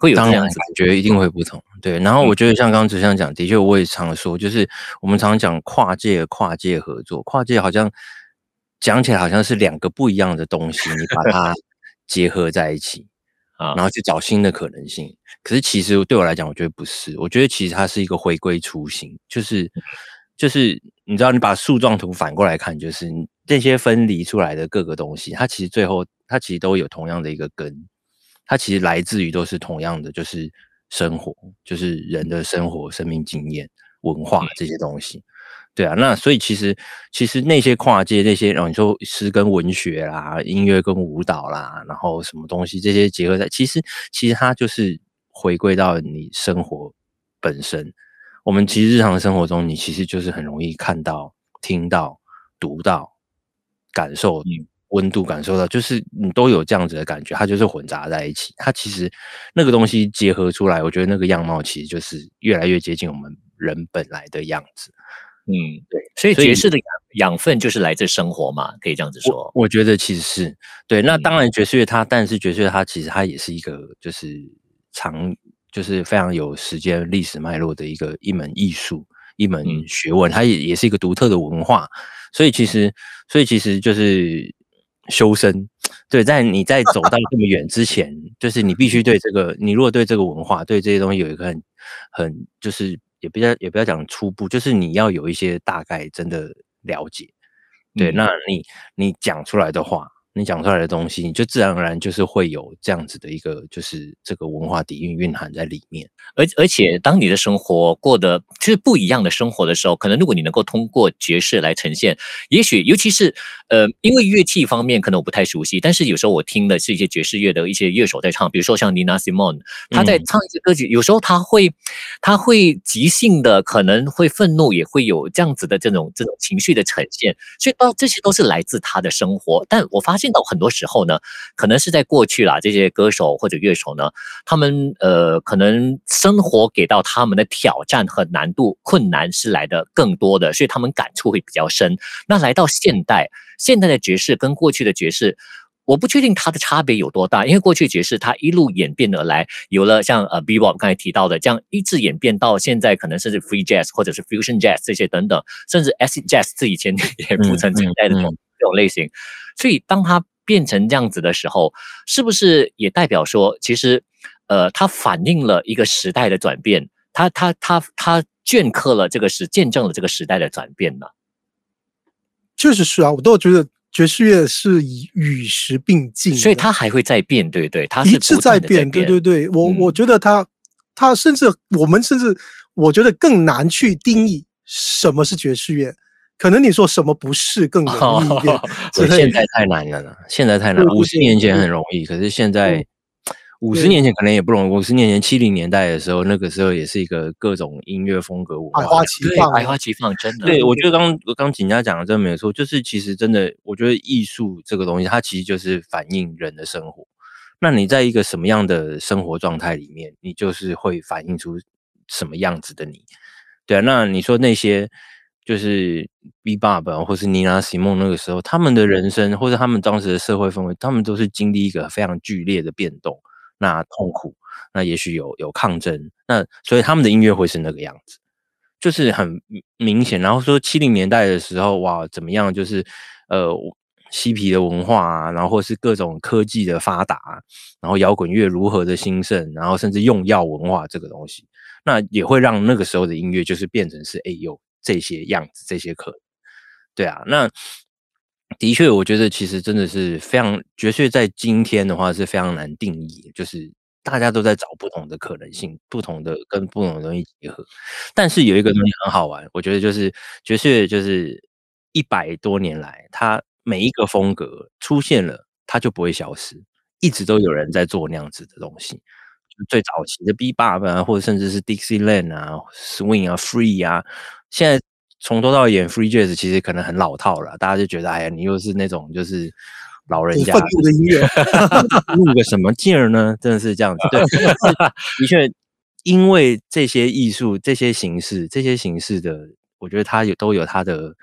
会有这样子感觉，一定会不同。对，然后我觉得像刚刚只想讲，的确我也常说，就是我们常常讲跨界、跨界合作，跨界好像讲起来好像是两个不一样的东西，你把它。结合在一起啊，然后去找新的可能性。可是其实对我来讲，我觉得不是。我觉得其实它是一个回归初心，就是就是你知道，你把树状图反过来看，就是这些分离出来的各个东西，它其实最后它其实都有同样的一个根，它其实来自于都是同样的，就是生活，就是人的生活、生命经验、文化这些东西。对啊，那所以其实其实那些跨界那些，然后你说诗跟文学啦，音乐跟舞蹈啦，然后什么东西这些结合在，其实其实它就是回归到你生活本身。我们其实日常生活中，你其实就是很容易看到、听到、读到、感受温度，感受到，就是你都有这样子的感觉，它就是混杂在一起。它其实那个东西结合出来，我觉得那个样貌其实就是越来越接近我们人本来的样子。嗯，对，所以爵士的养养分就是来自生活嘛，可以这样子说。我，我觉得其实是对。那当然爵士乐它，但是爵士乐它其实它也是一个就是长，就是非常有时间历史脉络的一个一门艺术，一门学问，它也也是一个独特的文化。所以其实，所以其实就是修身。对，在你在走到这么远之前，就是你必须对这个，你如果对这个文化，对这些东西有一个很很就是。也不要也不要讲初步，就是你要有一些大概真的了解，对，嗯、那你你讲出来的话。你讲出来的东西，你就自然而然就是会有这样子的一个，就是这个文化底蕴蕴含在里面。而而且，当你的生活过得就是不一样的生活的时候，可能如果你能够通过爵士来呈现，也许尤其是呃，因为乐器方面可能我不太熟悉，但是有时候我听的是一些爵士乐的一些乐手在唱，比如说像 Nina Simone，他在唱一些歌曲，嗯、有时候他会他会即兴的，可能会愤怒，也会有这样子的这种这种情绪的呈现，所以到这些都是来自他的生活。但我发现。到很多时候呢，可能是在过去啦，这些歌手或者乐手呢，他们呃，可能生活给到他们的挑战和难度、困难是来的更多的，所以他们感触会比较深。那来到现代，现代的爵士跟过去的爵士，我不确定它的差别有多大，因为过去爵士它一路演变而来，有了像呃 bebop 刚才提到的这样一直演变到现在，可能甚至 free jazz 或者是 fusion jazz 这些等等，甚至 acid jazz 这以前也不曾存在的这种、这种类型。所以，当它变成这样子的时候，是不是也代表说，其实，呃，它反映了一个时代的转变，它它它它镌刻了这个时，见证了这个时代的转变呢？确实是啊，我都觉得爵士乐是以与时并进，所以它还会再变，对不对？它是一直在变，对对对。我、嗯、我觉得它它甚至我们甚至我觉得更难去定义什么是爵士乐。可能你说什么不是更容易一点？现在太难了，现在太难。五十年前很容易，可是现在五十年前可能也不容易。五十年前七零年代的时候，那个时候也是一个各种音乐风格文化，百花齐放，百花齐放，真的。对，我觉得刚刚景家讲的真没错，就是其实真的，我觉得艺术这个东西，它其实就是反映人的生活。那你在一个什么样的生活状态里面，你就是会反映出什么样子的你。对啊，那你说那些就是 Bebop 或是 Nina Simon 那个时候，他们的人生或者他们当时的社会氛围，他们都是经历一个非常剧烈的变动，那痛苦，那也许有有抗争，那所以他们的音乐会是那个样子，就是很明显。然后说七零年代的时候，哇，怎么样？就是呃。嬉皮的文化啊，然后或是各种科技的发达，然后摇滚乐如何的兴盛，然后甚至用药文化这个东西，那也会让那个时候的音乐就是变成是哎呦这些样子，这些可能，对啊，那的确我觉得其实真的是非常爵士在今天的话是非常难定义，就是大家都在找不同的可能性，不同的跟不同的东西结合，但是有一个东西很好玩，我觉得就是爵士就是一百多年来它。每一个风格出现了，它就不会消失，一直都有人在做那样子的东西。最早期的 B b o 啊，或者甚至是 Dixieland 啊、Swing 啊、Free 啊，现在从头到尾演 Free Jazz，其实可能很老套了，大家就觉得，哎呀，你又是那种就是老人家的音乐，[laughs] 录个什么劲儿呢？真的是这样子。对，的确，因为这些艺术、这些形式、这些形式的，我觉得它有都有它的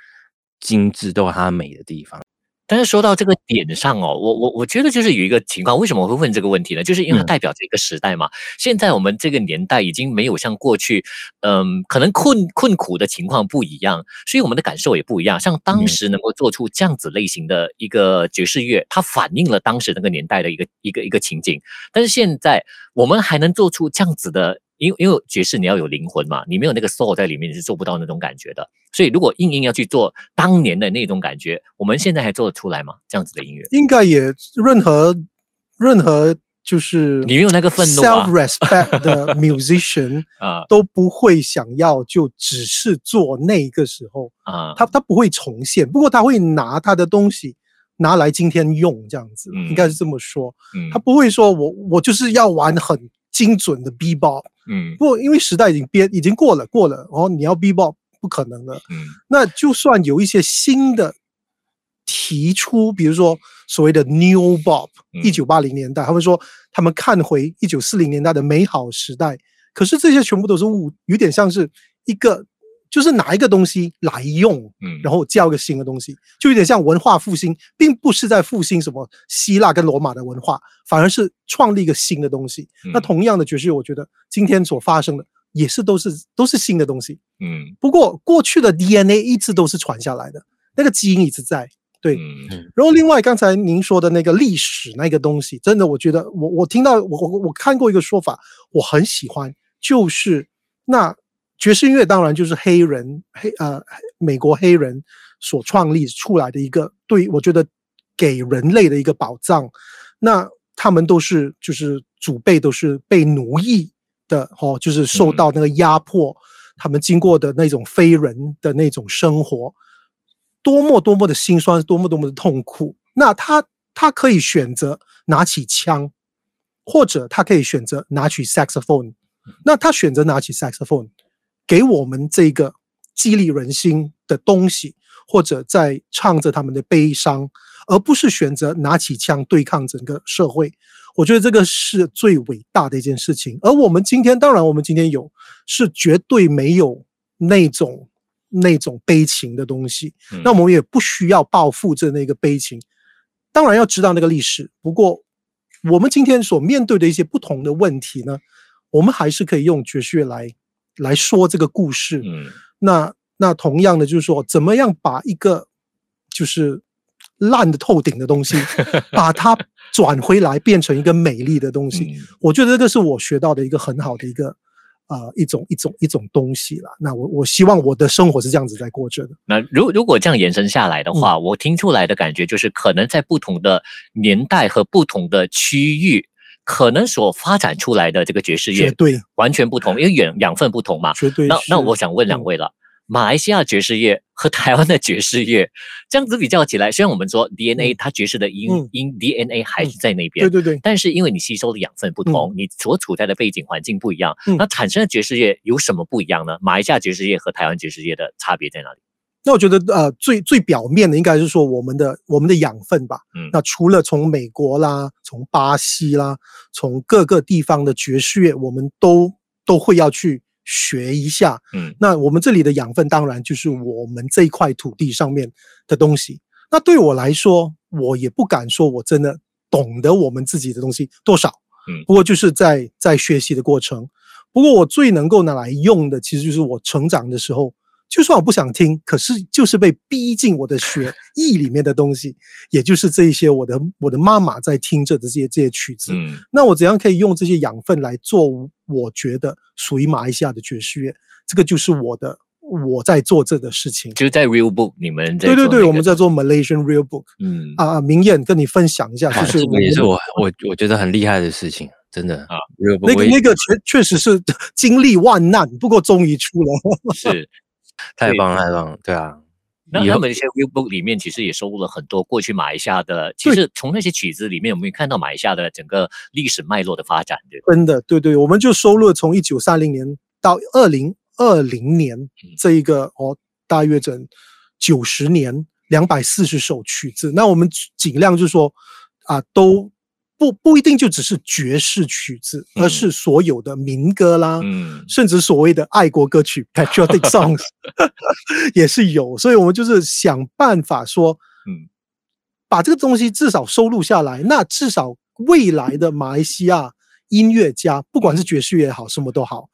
精致，都有它美的地方。但是说到这个点上哦，我我我觉得就是有一个情况，为什么我会问这个问题呢？就是因为它代表着一个时代嘛。现在我们这个年代已经没有像过去，嗯，可能困困苦的情况不一样，所以我们的感受也不一样。像当时能够做出这样子类型的一个爵士乐，它反映了当时那个年代的一个一个一个情景。但是现在我们还能做出这样子的。因为因为爵士你要有灵魂嘛，你没有那个 soul 在里面，你是做不到那种感觉的。所以如果硬硬要去做当年的那种感觉，我们现在还做得出来吗？这样子的音乐应该也任何任何就是你没有那个愤怒 self respect [laughs] 的 musician 啊都不会想要就只是做那个时候啊，他他不会重现，不过他会拿他的东西拿来今天用这样子，嗯、应该是这么说。嗯，他不会说我我就是要玩很精准的 bebop。嗯，不过因为时代已经变，已经过了，过了，然后你要 bebop 不可能的。嗯，那就算有一些新的提出，比如说所谓的 new bop，一九八零年代，他们说他们看回一九四零年代的美好时代，可是这些全部都是误，有点像是一个。就是拿一个东西来用，嗯，然后叫一个新的东西，就有点像文化复兴，并不是在复兴什么希腊跟罗马的文化，反而是创立一个新的东西。那同样的爵士乐，我觉得今天所发生的也是都是都是新的东西，嗯。不过过去的 DNA 一直都是传下来的，那个基因一直在，对。然后另外刚才您说的那个历史那个东西，真的，我觉得我我听到我我我看过一个说法，我很喜欢，就是那。爵士音乐当然就是黑人黑呃美国黑人所创立出来的一个，对，我觉得给人类的一个宝藏。那他们都是就是祖辈都是被奴役的哦，就是受到那个压迫，嗯、他们经过的那种非人的那种生活，多么多么的辛酸，多么多么的痛苦。那他他可以选择拿起枪，或者他可以选择拿起 saxophone。那他选择拿起 saxophone。给我们这个激励人心的东西，或者在唱着他们的悲伤，而不是选择拿起枪对抗整个社会。我觉得这个是最伟大的一件事情。而我们今天，当然我们今天有，是绝对没有那种那种悲情的东西。那我们也不需要报复着那个悲情。当然要知道那个历史。不过，我们今天所面对的一些不同的问题呢，我们还是可以用爵士乐来。来说这个故事，嗯，那那同样的就是说，怎么样把一个就是烂的透顶的东西，[laughs] 把它转回来变成一个美丽的东西，嗯，我觉得这个是我学到的一个很好的一个啊，呃，一种一种一种东西了。那我我希望我的生活是这样子在过着的。那如如果这样延伸下来的话，嗯，我听出来的感觉就是，可能在不同的年代和不同的区域。可能所发展出来的这个爵士乐，对，完全不同，因为养养分不同嘛。绝对。那那我想问两位了，马来西亚爵士乐和台湾的爵士乐这样子比较起来，虽然我们说 DNA 它爵士的音音 DNA 还是在那边，对对对。但是因为你吸收的养分不同，你所处在的背景环境不一样，那产生的爵士乐有什么不一样呢？马来西亚爵士乐和台湾爵士乐的差别在哪里？那我觉得呃，最最表面的应该是说我们的我们的养分吧。嗯，那除了从美国啦，从巴西啦，从各个地方的爵士乐，我们都都会要去学一下。嗯，那我们这里的养分当然就是我们这一块土地上面的东西。那对我来说，我也不敢说我真的懂得我们自己的东西多少。嗯，不过就是在在学习的过程。不过我最能够拿来用的，其实就是我成长的时候。就算我不想听，可是就是被逼进我的血液里面的东西，[laughs] 也就是这一些我的我的妈妈在听着的这些这些曲子。嗯，那我怎样可以用这些养分来做？我觉得属于马来西亚的爵士乐，这个就是我的我在做这个事情。就是在 Real Book 你们在对对对，我们在做 Malaysian Real Book。嗯啊，明艳跟你分享一下，就是也是我我我觉得很厉害的事情，真的啊。那个那个确确实是 [laughs] 经历万难，不过终于出了。是。太棒了，太棒了，对啊。那他们一些 real book 里面其实也收录了很多过去马来西亚的，其实从那些曲子里面，我们看到马来西亚的整个历史脉络的发展，对。真的，对对，我们就收录了从一九三零年到二零二零年这一个哦，大约整九十年两百四十首曲子。那我们尽量就是说啊，都。不不一定就只是爵士曲子，而是所有的民歌啦，嗯，甚至所谓的爱国歌曲 [laughs] （patriotic songs） [laughs] 也是有，所以我们就是想办法说，嗯，把这个东西至少收录下来。那至少未来的马来西亚音乐家，不管是爵士乐也好，什么都好，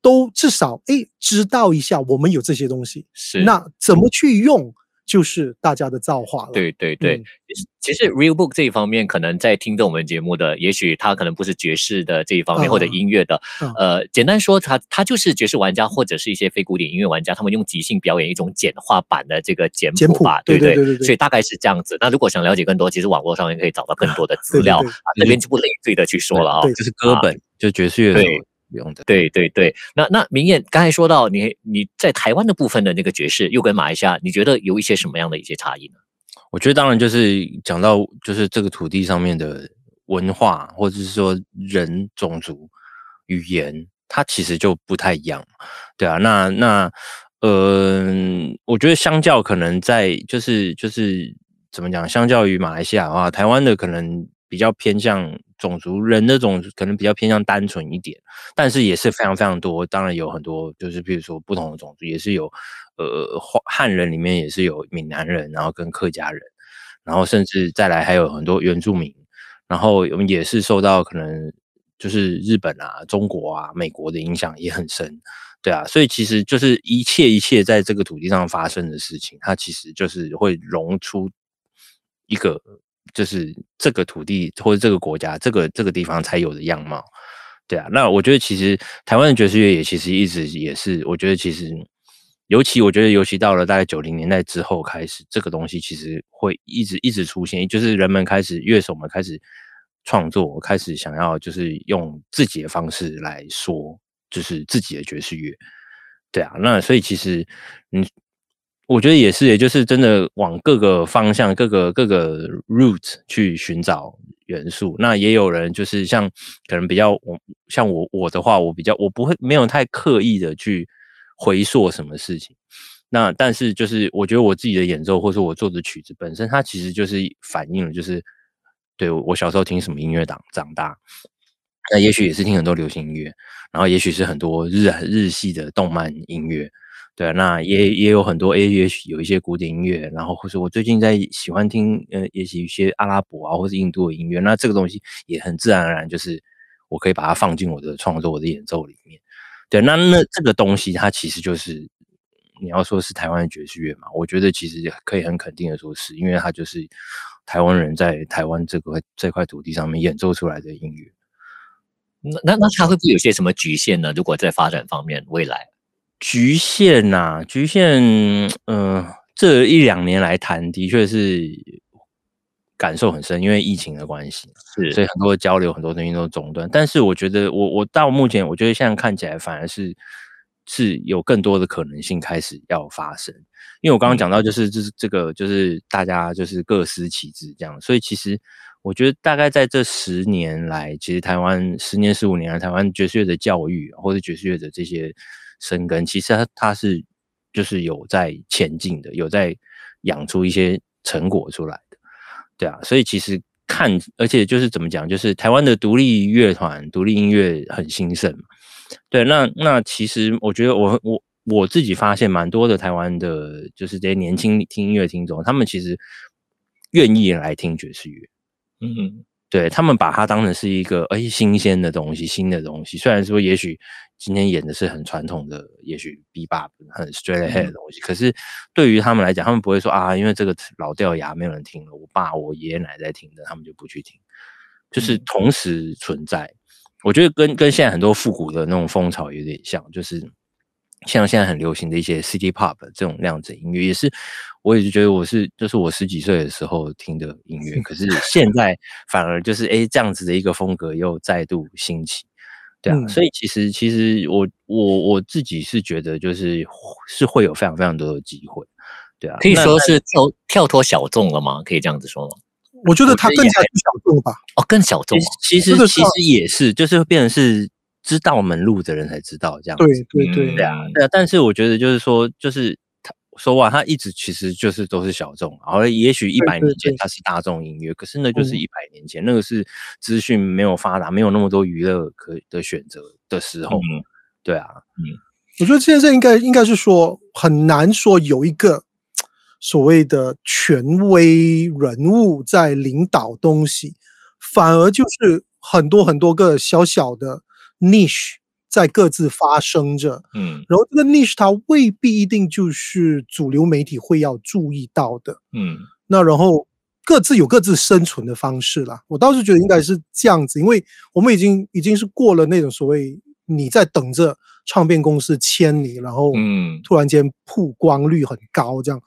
都至少哎知道一下我们有这些东西。是，那怎么去用？就是大家的造化了。对对对，其实 Real Book 这一方面，可能在听着我们节目的，也许他可能不是爵士的这一方面，或者音乐的。呃，简单说，他他就是爵士玩家，或者是一些非古典音乐玩家，他们用即兴表演一种简化版的这个简谱吧，对对对。所以大概是这样子。那如果想了解更多，其实网络上面可以找到更多的 [laughs] 资料，那边就不累赘的去说了啊。就是歌本，就爵士乐。用的对对对，那那明艳刚才说到你你在台湾的部分的那个爵士，又跟马来西亚，你觉得有一些什么样的一些差异呢？我觉得当然就是讲到就是这个土地上面的文化，或者是说人种族语言，它其实就不太一样，对啊，那那呃，我觉得相较可能在就是就是怎么讲，相较于马来西亚的话，台湾的可能比较偏向。种族人的种族可能比较偏向单纯一点，但是也是非常非常多。当然有很多，就是比如说不同的种族，也是有呃汉人里面也是有闽南人，然后跟客家人，然后甚至再来还有很多原住民，然后我们也是受到可能就是日本啊、中国啊、美国的影响也很深，对啊，所以其实就是一切一切在这个土地上发生的事情，它其实就是会融出一个。就是这个土地或者这个国家，这个这个地方才有的样貌，对啊。那我觉得其实台湾的爵士乐也其实一直也是，我觉得其实尤其我觉得尤其到了大概九零年代之后开始，这个东西其实会一直一直出现，就是人们开始乐手们开始创作，开始想要就是用自己的方式来说，就是自己的爵士乐，对啊。那所以其实嗯。我觉得也是，也就是真的往各个方向、各个各个 route 去寻找元素。那也有人就是像可能比较我像我我的话，我比较我不会没有太刻意的去回溯什么事情。那但是就是我觉得我自己的演奏，或者我做的曲子本身，它其实就是反映了就是对我小时候听什么音乐长长大。那也许也是听很多流行音乐，然后也许是很多日日系的动漫音乐。对，那也也有很多 A 也许有一些古典音乐，然后或者我最近在喜欢听，呃，也许一些阿拉伯啊，或是印度的音乐，那这个东西也很自然而然，就是我可以把它放进我的创作、我的演奏里面。对，那那这个东西它其实就是你要说是台湾的爵士乐嘛，我觉得其实可以很肯定的说是，因为它就是台湾人在台湾这个这块土地上面演奏出来的音乐。那那那它会不会有些什么局限呢？如果在发展方面，未来？局限呐、啊，局限，嗯、呃，这一两年来谈，的确是感受很深，因为疫情的关系，是，所以很多交流，很多东西都中断。但是我觉得我，我我到目前，我觉得现在看起来，反而是是有更多的可能性开始要发生。因为我刚刚讲到，就是这、是、这个，就是大家就是各司其职这样，所以其实我觉得，大概在这十年来，其实台湾十年、十五年来，台湾爵士乐的教育或者爵士乐的这些。生根其实它它是就是有在前进的，有在养出一些成果出来的，对啊，所以其实看，而且就是怎么讲，就是台湾的独立乐团、独立音乐很兴盛嘛，对，那那其实我觉得我我我自己发现蛮多的台湾的，就是这些年轻听音乐听众，他们其实愿意来听爵士乐，嗯。对，他们把它当成是一个哎新鲜的东西，新的东西。虽然说也许今天演的是很传统的，也许 bebop 很 straight ahead 的东西，嗯、可是对于他们来讲，他们不会说啊，因为这个老掉牙，没有人听了。我爸、我爷爷奶奶在听的，他们就不去听。就是同时存在，嗯、我觉得跟跟现在很多复古的那种风潮有点像，就是。像现在很流行的一些 City Pop 这种量子音乐，也是我也是觉得我是就是我十几岁的时候听的音乐，可是现在反而就是哎、欸、这样子的一个风格又再度兴起，对啊，嗯、所以其实其实我我我自己是觉得就是是会有非常非常多的机会，对啊，可以说是跳跳脱小众了吗？可以这样子说吗？我觉得它更加小众吧，哦，更小众，其实其实也是，就是变成是。知道门路的人才知道这样子，对对对，对啊，对啊。但是我觉得就是说，就是他说话，他一直其实就是都是小众，然后也许一百年前他是大众音乐，可是那就是一百年前，嗯、那个是资讯没有发达，没有那么多娱乐可的选择的时候，嗯、对啊，嗯，我觉得现在应该应该是说很难说有一个所谓的权威人物在领导东西，反而就是很多很多个小小的。Niche 在各自发生着，嗯，然后这个 niche 它未必一定就是主流媒体会要注意到的，嗯，那然后各自有各自生存的方式啦。我倒是觉得应该是这样子，因为我们已经已经是过了那种所谓你在等着唱片公司签你，然后嗯，突然间曝光率很高这样，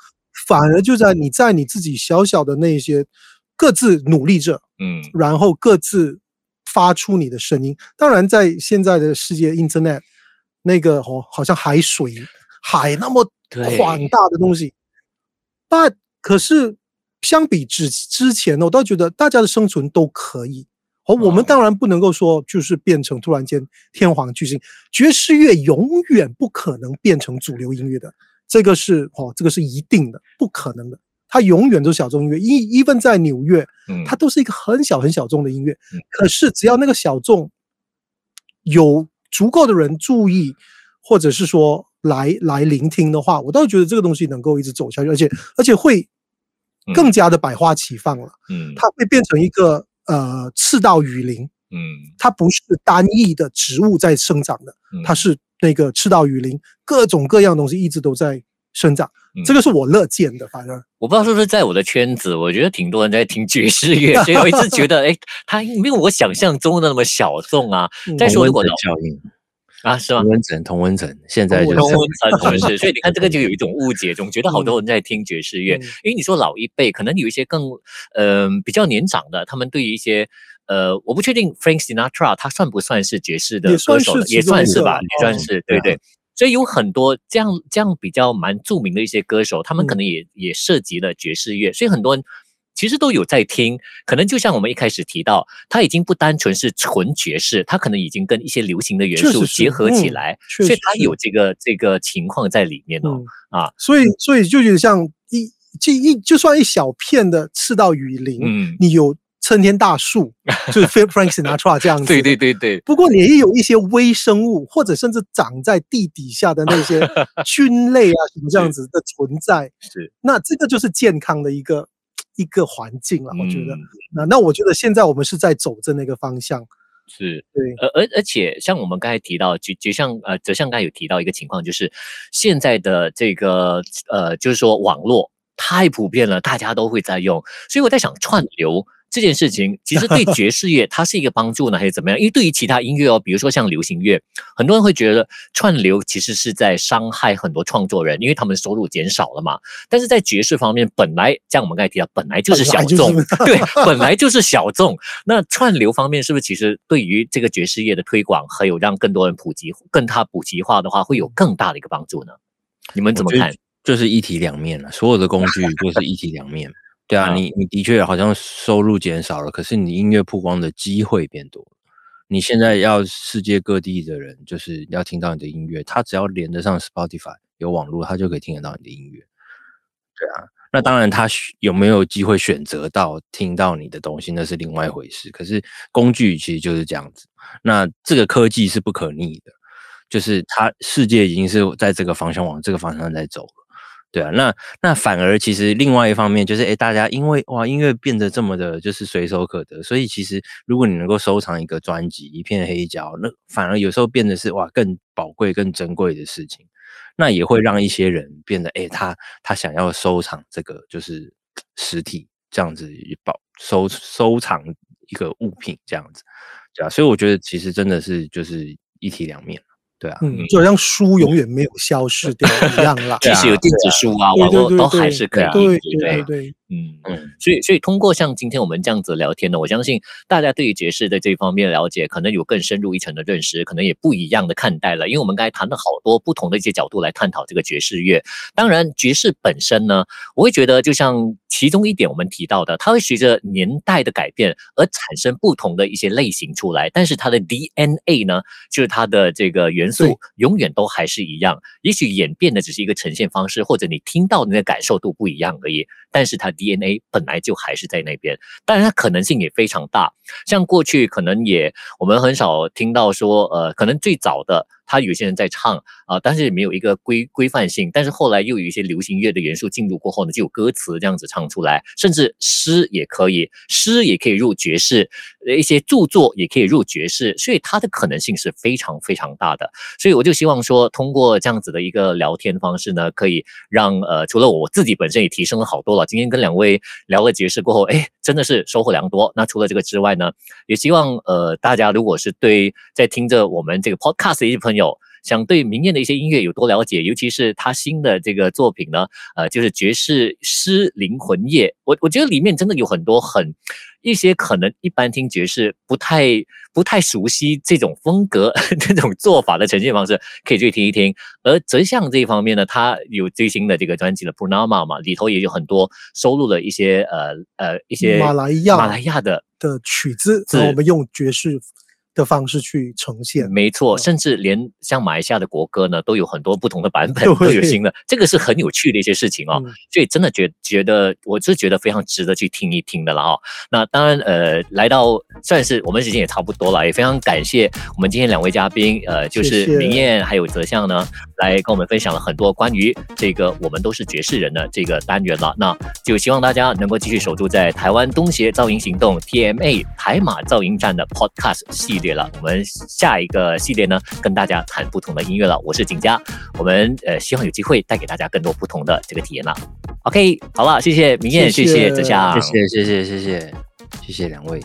反而就在你在你自己小小的那些各自努力着，嗯，然后各自。发出你的声音，当然，在现在的世界，Internet 那个哦，好像海水海那么广大的东西，但对可是相比之之前呢，我倒觉得大家的生存都可以。哦，我们当然不能够说就是变成突然间天皇巨星，爵士乐永远不可能变成主流音乐的，这个是哦，这个是一定的，不可能的。它永远都是小众音乐，even 在纽约，它都是一个很小很小众的音乐。嗯、可是只要那个小众有足够的人注意，或者是说来来聆听的话，我倒觉得这个东西能够一直走下去，而且而且会更加的百花齐放了。嗯，它会变成一个呃赤道雨林。嗯，它不是单一的植物在生长的，它是那个赤道雨林，各种各样的东西一直都在生长。这个是我乐见的，反正我不知道是不是在我的圈子，我觉得挺多人在听爵士乐，所以我一直觉得，[laughs] 哎，他没有我想象中的那么小众啊。再说如果效应啊，是吗？同温层，同温层，现在就是同温层，同温层。所以你看，这个 [laughs] 就有一种误解，总觉得好多人在听爵士乐。因为你说老一辈，可能有一些更嗯比较年长的，他们对于一些呃，我不确定 Frank Sinatra 他算不算是爵士的歌手，也算是吧，也算是，对对。所以有很多这样这样比较蛮著名的一些歌手，他们可能也、嗯、也涉及了爵士乐，所以很多人其实都有在听。可能就像我们一开始提到，他已经不单纯是纯爵士，他可能已经跟一些流行的元素结合起来，嗯、所以他有这个这个情况在里面哦。嗯、啊，所以所以就有点像一就一就算一小片的赤道雨林，嗯，你有。参天大树 [laughs] 就是 Frank Sinatra 这样子，对对对对。不过也有一些微生物，或者甚至长在地底下的那些 [laughs] 菌类啊，什么这样子的存在。是，那这个就是健康的一个一个环境了。我觉得，那那我觉得现在我们是在走着那个方向。是，对。而而而且像我们刚才提到，就就像呃，哲相刚才有提到一个情况，就是现在的这个呃，就是说网络太普遍了，大家都会在用，所以我在想串流。这件事情其实对 [laughs] 爵士乐它是一个帮助呢，还是怎么样？因为对于其他音乐哦，比如说像流行乐，很多人会觉得串流其实是在伤害很多创作人，因为他们收入减少了嘛。但是在爵士方面，本来像我们刚才提到，本来就是小众，[laughs] 对，本来就是小众。那串流方面是不是其实对于这个爵士乐的推广，还有让更多人普及，更它普及化的话，会有更大的一个帮助呢？你们怎么看？就是一体两面了，所有的工具就是一体两面。对啊，你你的确好像收入减少了，可是你音乐曝光的机会变多了。你现在要世界各地的人就是要听到你的音乐，他只要连得上 Spotify 有网络，他就可以听得到你的音乐。对啊，那当然他有没有机会选择到听到你的东西，那是另外一回事。可是工具其实就是这样子，那这个科技是不可逆的，就是它世界已经是在这个方向往这个方向在走了。对啊，那那反而其实另外一方面就是，哎，大家因为哇音乐变得这么的，就是随手可得，所以其实如果你能够收藏一个专辑、一片黑胶，那反而有时候变得是哇更宝贵、更珍贵的事情。那也会让一些人变得，哎，他他想要收藏这个就是 [tsk] 实体这样子保收收藏一个物品这样子，对啊，所以我觉得其实真的是就是一体两面。对啊，嗯，就好像书永远没有消失掉一样啦。[laughs] 即使有电子书啊，网络都还是可以。对对对，嗯嗯。所以所以通过像今天我们这样子聊天呢，我相信大家对于爵士的这方面了解，可能有更深入一层的认识，可能也不一样的看待了。因为我们刚才谈了好多不同的一些角度来探讨这个爵士乐。当然，爵士本身呢，我会觉得就像其中一点我们提到的，它会随着年代的改变而产生不同的一些类型出来，但是它的 DNA 呢，就是它的这个元素永远都还是一样，也许演变的只是一个呈现方式，或者你听到的那个感受度不一样而已。但是它 DNA 本来就还是在那边，当然它可能性也非常大。像过去可能也我们很少听到说，呃，可能最早的。他有些人在唱啊，但是也没有一个规规范性。但是后来又有一些流行乐的元素进入过后呢，就有歌词这样子唱出来，甚至诗也可以，诗也可以入爵士，一些著作也可以入爵士，所以它的可能性是非常非常大的。所以我就希望说，通过这样子的一个聊天方式呢，可以让呃，除了我自己本身也提升了好多了。今天跟两位聊了爵士过后，哎，真的是收获良多。那除了这个之外呢，也希望呃，大家如果是对在听着我们这个 podcast 一些朋友，有想对明艳的一些音乐有多了解，尤其是他新的这个作品呢？呃，就是爵士诗灵魂夜。我我觉得里面真的有很多很一些可能一般听爵士不太不太熟悉这种风格 [laughs] 这种做法的呈现方式，可以去听一听。而泽相这一方面呢，他有最新的这个专辑的《Purnama》嘛，里头也有很多收录了一些呃呃一些马来亚马来亚的的曲子，我们用爵士。的方式去呈现，没错，甚至连像马来西亚的国歌呢，都有很多不同的版本，都有新的，这个是很有趣的一些事情哦。嗯、所以真的觉觉得，我是觉得非常值得去听一听的了哦。那当然，呃，来到算是我们时间也差不多了，也非常感谢我们今天两位嘉宾，呃，就是明艳还有泽相呢，来跟我们分享了很多关于这个我们都是爵士人的这个单元了。那就希望大家能够继续守住在台湾东协噪音行动 TMA 台马噪音站的 Podcast 系列。了，我们下一个系列呢，跟大家谈不同的音乐了。我是景佳，我们呃希望有机会带给大家更多不同的这个体验了。OK，好了，谢谢明艳，谢谢泽夏，谢谢谢谢谢谢谢谢两位。